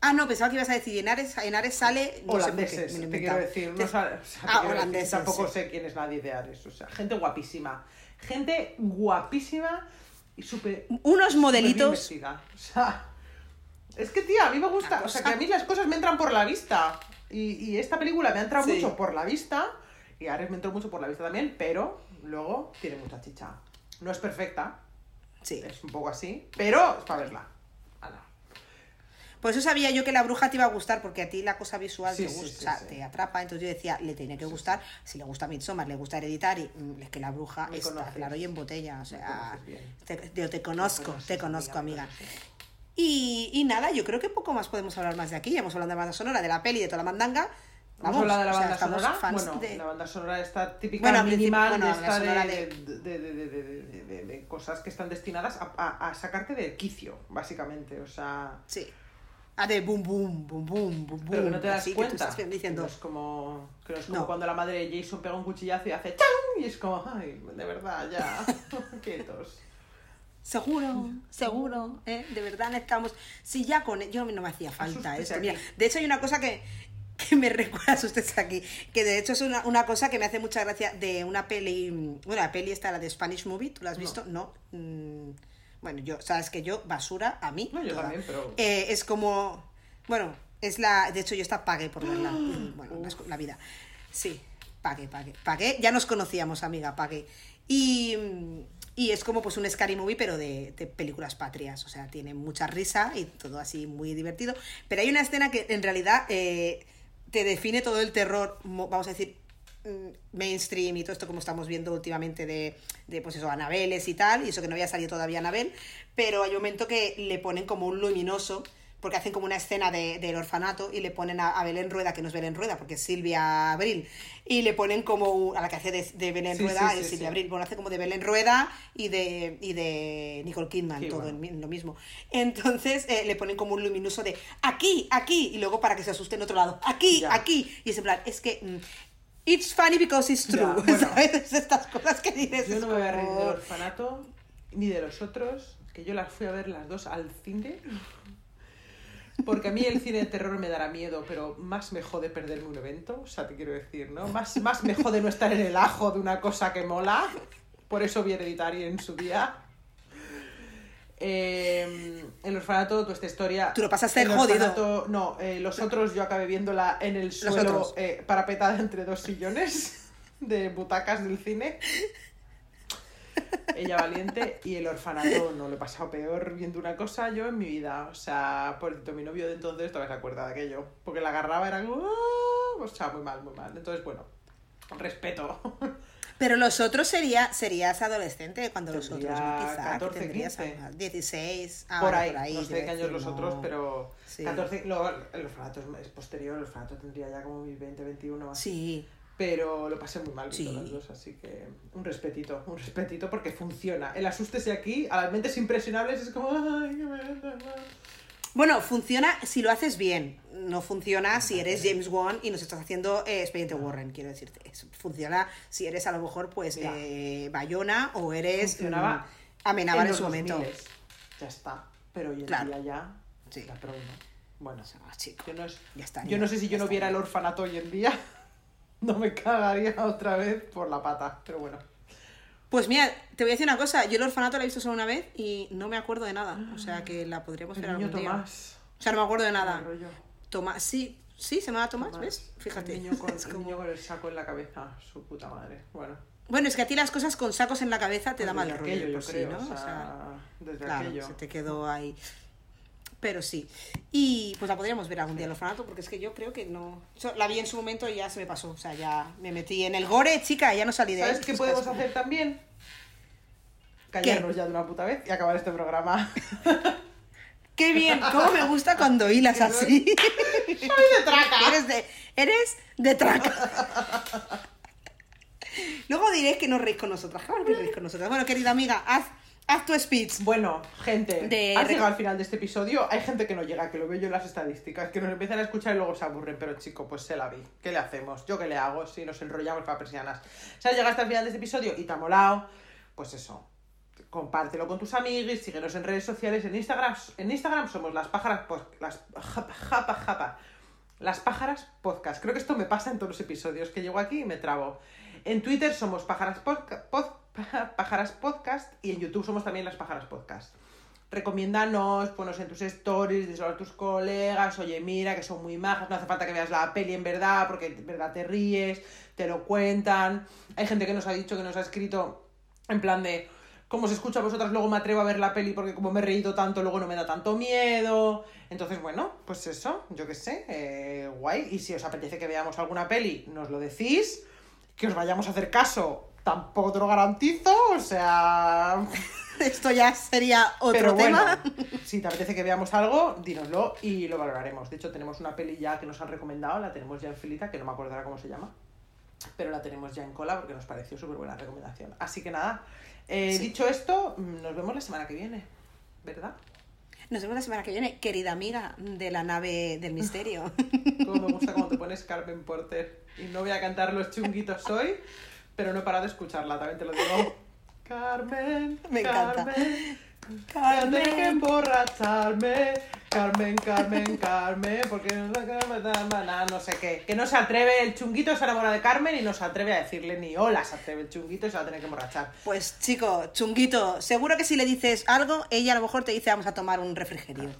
Ah, no, pensaba que ibas a decir en Ares, en Ares sale. No sé por qué, holandeses, me lo te quiero decir. No o sea, Ah, decir, holandeses, Tampoco sí. sé quién es nadie de Ares. O sea, gente guapísima. Gente guapísima y súper... Unos modelitos. vestida. O sea, es que, tía, a mí me gusta. O sea, que a mí las cosas me entran por la vista. Y, y esta película me ha entrado Sí. mucho por la vista. Y Ares me entró mucho por la vista también, pero luego tiene mucha chicha. No es perfecta, Sí. es un poco así, pero es para verla. Ala. Por eso sabía yo que la bruja te iba a gustar, porque a ti la cosa visual Sí, te sí, gusta, sí, o sea, sí. te atrapa. Entonces yo decía, le tiene que gustar. Si le gusta Midsommar, le gusta Hereditary, mm, es que la bruja Me está conoces. claro y en botella. O sea, te, yo te conozco, te conozco, amiga, amiga. me conoces. Y, y nada, yo creo que poco más podemos hablar más de aquí. Ya hemos hablado de la banda sonora, de la peli, de toda la mandanga. Vamos Vamos, a hablar de la o sea, banda sonora. fans Bueno, de- la banda sonora está típica Bueno, minimal bueno, esta de, de, de- cosas que están destinadas a, a- a sacarte del quicio, básicamente. O sea, Sí. Ah, de boom, boom, boom, boom, boom, pero que no te das así que tú cuenta. estás diciendo, Que no es como, que no es como No. cuando la madre de Jason pega un cuchillazo y hace ¡chan! Y es como, ay, de verdad, ya, quietos. Seguro, seguro, ¿eh? De verdad necesitamos. Si ya con. Yo no me hacía falta Asústese esto. Mira, de hecho, hay una cosa que, que me recuerda, ustedes aquí, que de hecho es una, una cosa que me hace mucha gracia de una peli. Bueno, la peli está la de Spanish Movie, ¿tú la has visto? No. Mm, bueno, yo, sabes que yo, basura, a mí. No, yo también, pero- Eh, es como. Bueno, es la. De hecho, yo esta pagué por verla. bueno, las- la vida. Sí, pagué, pagué. Pagué. Ya nos conocíamos, amiga, pagué. Y, y es como pues un scary movie, pero de, de películas patrias. O sea, tiene mucha risa y todo así muy divertido. Pero hay una escena que en realidad eh, te define todo el terror, mo- vamos a decir, mm, mainstream y todo esto como estamos viendo últimamente de, de pues eso, Anabeles y tal, y eso que no había salido todavía Anabel, pero hay un momento que le ponen como un luminoso, porque hacen como una escena de- del orfanato y le ponen a, a Belén Rueda, que no es Belén Rueda, porque es Silvia Abril, y le ponen como a la que hace de, de Belén Sí, Rueda, sí, es sí, Silvia. Abril, bueno, hace como de Belén Rueda y de, y de Nicole Kidman, todo en, mi- en lo mismo. Entonces eh, le ponen como un luminoso de aquí, aquí, y luego para que se asuste en otro lado, aquí, Ya. aquí, y es en plan, es que... mm, It's funny because it's Ya, true. bueno. ¿sabes? Estas cosas que dices. Yo no me voy a reír del orfanato ni de los otros, que yo las fui a ver las dos al cine. Porque a mí el cine de terror me dará miedo, pero más me jode perderme un evento, o sea, te quiero decir, ¿no? Más, más me jode no estar en el ajo de una cosa que mola, por eso vi Hereditary en su día. Eh, el orfanato, toda esta historia... Tú lo pasaste el jodido. orfanato- no, eh, los otros yo acabé viéndola en el suelo eh, parapetada entre dos sillones de butacas del cine. Ella valiente y el orfanato no lo he pasado peor viendo una cosa yo en mi vida. O sea, por cierto, mi novio de entonces todavía se acuerda de aquello. Porque la agarraba, era como... "Ah", O sea, muy mal, muy mal. Entonces, bueno, respeto. Pero los otros sería, serías adolescente cuando los otros, Tendría. Quizá, 14, que tendrías 15. a- 16, ah, por, bueno, ahí, no sé qué años los no. otros, pero... Sí. 14, luego el orfanato es, posterior, el orfanato tendría ya como mis 20, 21 así. Sí, Pero lo pasé muy mal Sí. viendo las dos, así que un respetito, un respetito porque funciona. El asústese aquí, a las mentes impresionables es como... Ay, qué me da mal". Bueno, funciona si lo haces bien. No funciona si eres James Wan y nos estás haciendo eh, Expediente Warren, quiero decirte. Funciona si eres a lo mejor, pues, eh, Bayona o eres Funcionaba mm, Amenábar en, los su momento. 2000s. Ya está. Pero hoy en Claro. día ya... Sí. Promo. Bueno, Ah, chico. yo no, es- Ya está, yo no sé si yo no está. viera el orfanato hoy en día, no me cagaría otra vez por la pata. Pero bueno. Pues mira, te voy a decir una cosa. Yo el orfanato la he visto solo una vez y no me acuerdo de nada. O sea que la podríamos ver algún día. Tomás. O sea, no me acuerdo de Mal nada. Tomás, sí, sí, se llama Tomás, Tomás. ¿ves? Fíjate. El niño, con, Es el como- niño con el saco en la cabeza, su puta madre. Bueno. Bueno, es que a ti las cosas con sacos en la cabeza te da Pues mal desde rollo. aquello, de yo por sí, creo. ¿no? o O sea, sea, desde claro, aquello. se te quedó ahí. Pero sí. Y pues la podríamos ver algún día el orfanato, porque es que yo creo que no. La vi en su momento y ya se me pasó. O sea, ya me metí en el gore, chica, y ya no salí de ¿Sabes él. qué Es podemos que- hacer también? Callarnos ya de una puta vez y acabar este programa. ¡Qué bien! ¿Cómo me gusta cuando hilas así? ¡Soy de traca! Eres de, eres de traca. Luego diréis que no reís con nosotras. Claro que reís con nosotras. Bueno, querida amiga, haz, haz tu speech. Bueno, gente, De- has llegado al final de este episodio. Hay gente que no llega, que lo veo yo en las estadísticas, que nos empiezan a escuchar y luego se aburren. Pero chico, pues se la vi. ¿Qué le hacemos? ¿Yo qué le hago? Si nos enrollamos para persianas. Si has llegado hasta el final de este episodio y te ha molado, pues eso. Compártelo con tus amigos, síguenos en redes sociales, en Instagram. En Instagram somos las pájaras pod- las japa, japa, japa. Las pájaras podcast. Creo que esto me pasa en todos los episodios, que llego aquí y me trabo. En Twitter somos pájaras podca- pod- Pájaras Podcast y en YouTube somos también las Pájaras Podcast. Recomiéndanos, ponos en tus stories, díselo a tus colegas, oye, mira, que son muy majas, no hace falta que veas la peli en verdad, porque en verdad te ríes, te lo cuentan. Hay gente que nos ha dicho, que nos ha escrito en plan de, como se escucha a vosotras, luego me atrevo a ver la peli porque como me he reído tanto, luego no me da tanto miedo. Entonces, bueno, pues eso, yo qué sé, eh, guay. Y si os apetece que veamos alguna peli, nos lo decís. Que os vayamos a hacer caso, tampoco te lo garantizo, o sea... Esto ya sería otro Pero bueno, tema. si te apetece que veamos algo, dínoslo y lo valoraremos. De hecho, tenemos una peli ya que nos han recomendado, la tenemos ya en filita, que no me acuerdo ahora cómo se llama. Pero la tenemos ya en cola porque nos pareció súper buena recomendación. Así que nada, eh, Sí. dicho esto, mm, nos vemos la semana que viene, ¿verdad? Nos vemos la semana que viene, querida amiga de la nave del misterio. Como me gusta cuando te pones Carmen Porter. Y no voy a cantar los chunguitos hoy, pero no he parado de escucharla, también te lo digo. Carmen, Me encanta. Carmen, Carmen, que emborracharme. Carmen, Carmen, Carmen, porque nada, no sé qué. Que no se atreve, el chunguito se enamora de Carmen y no se atreve a decirle ni hola, se atreve el chunguito y se va a tener que emborrachar. Pues chico, chunguito, seguro que si le dices algo, ella a lo mejor te dice vamos a tomar un refrigerio.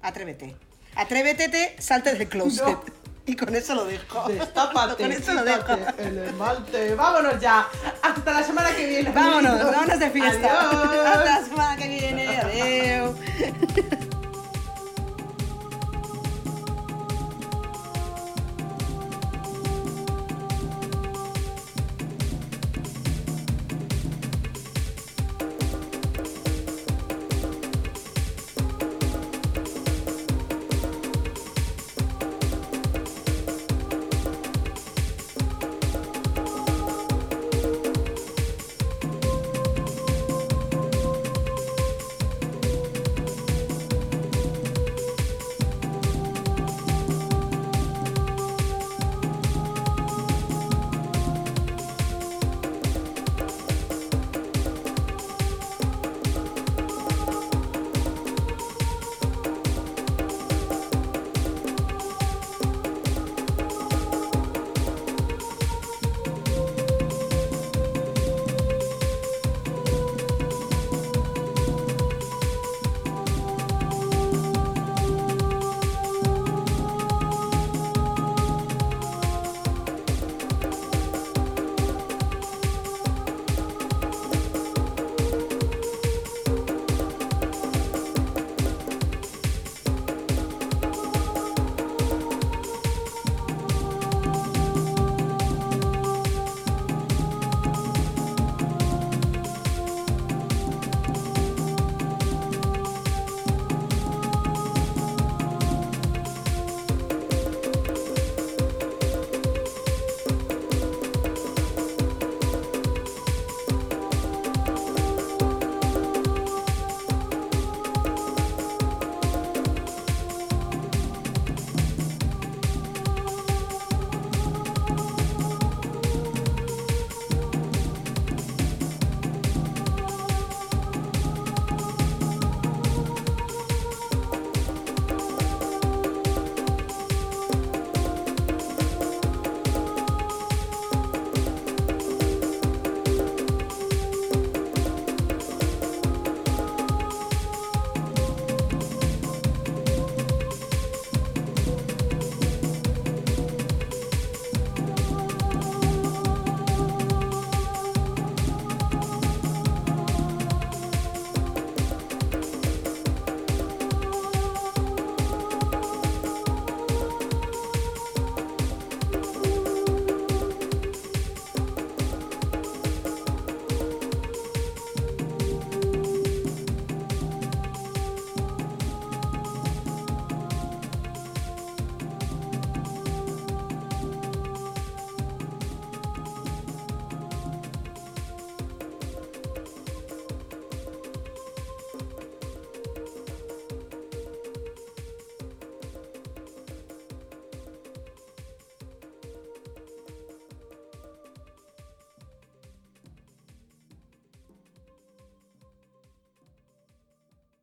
Atrévete. Atrévete, te, salte del closet. No. Y con eso lo dejo. Destápate, con eso lo dejo. el esmalte. Vámonos ya. Hasta la semana que viene. Vámonos, vámonos de fiesta. Adiós. Hasta la semana que viene. Adiós.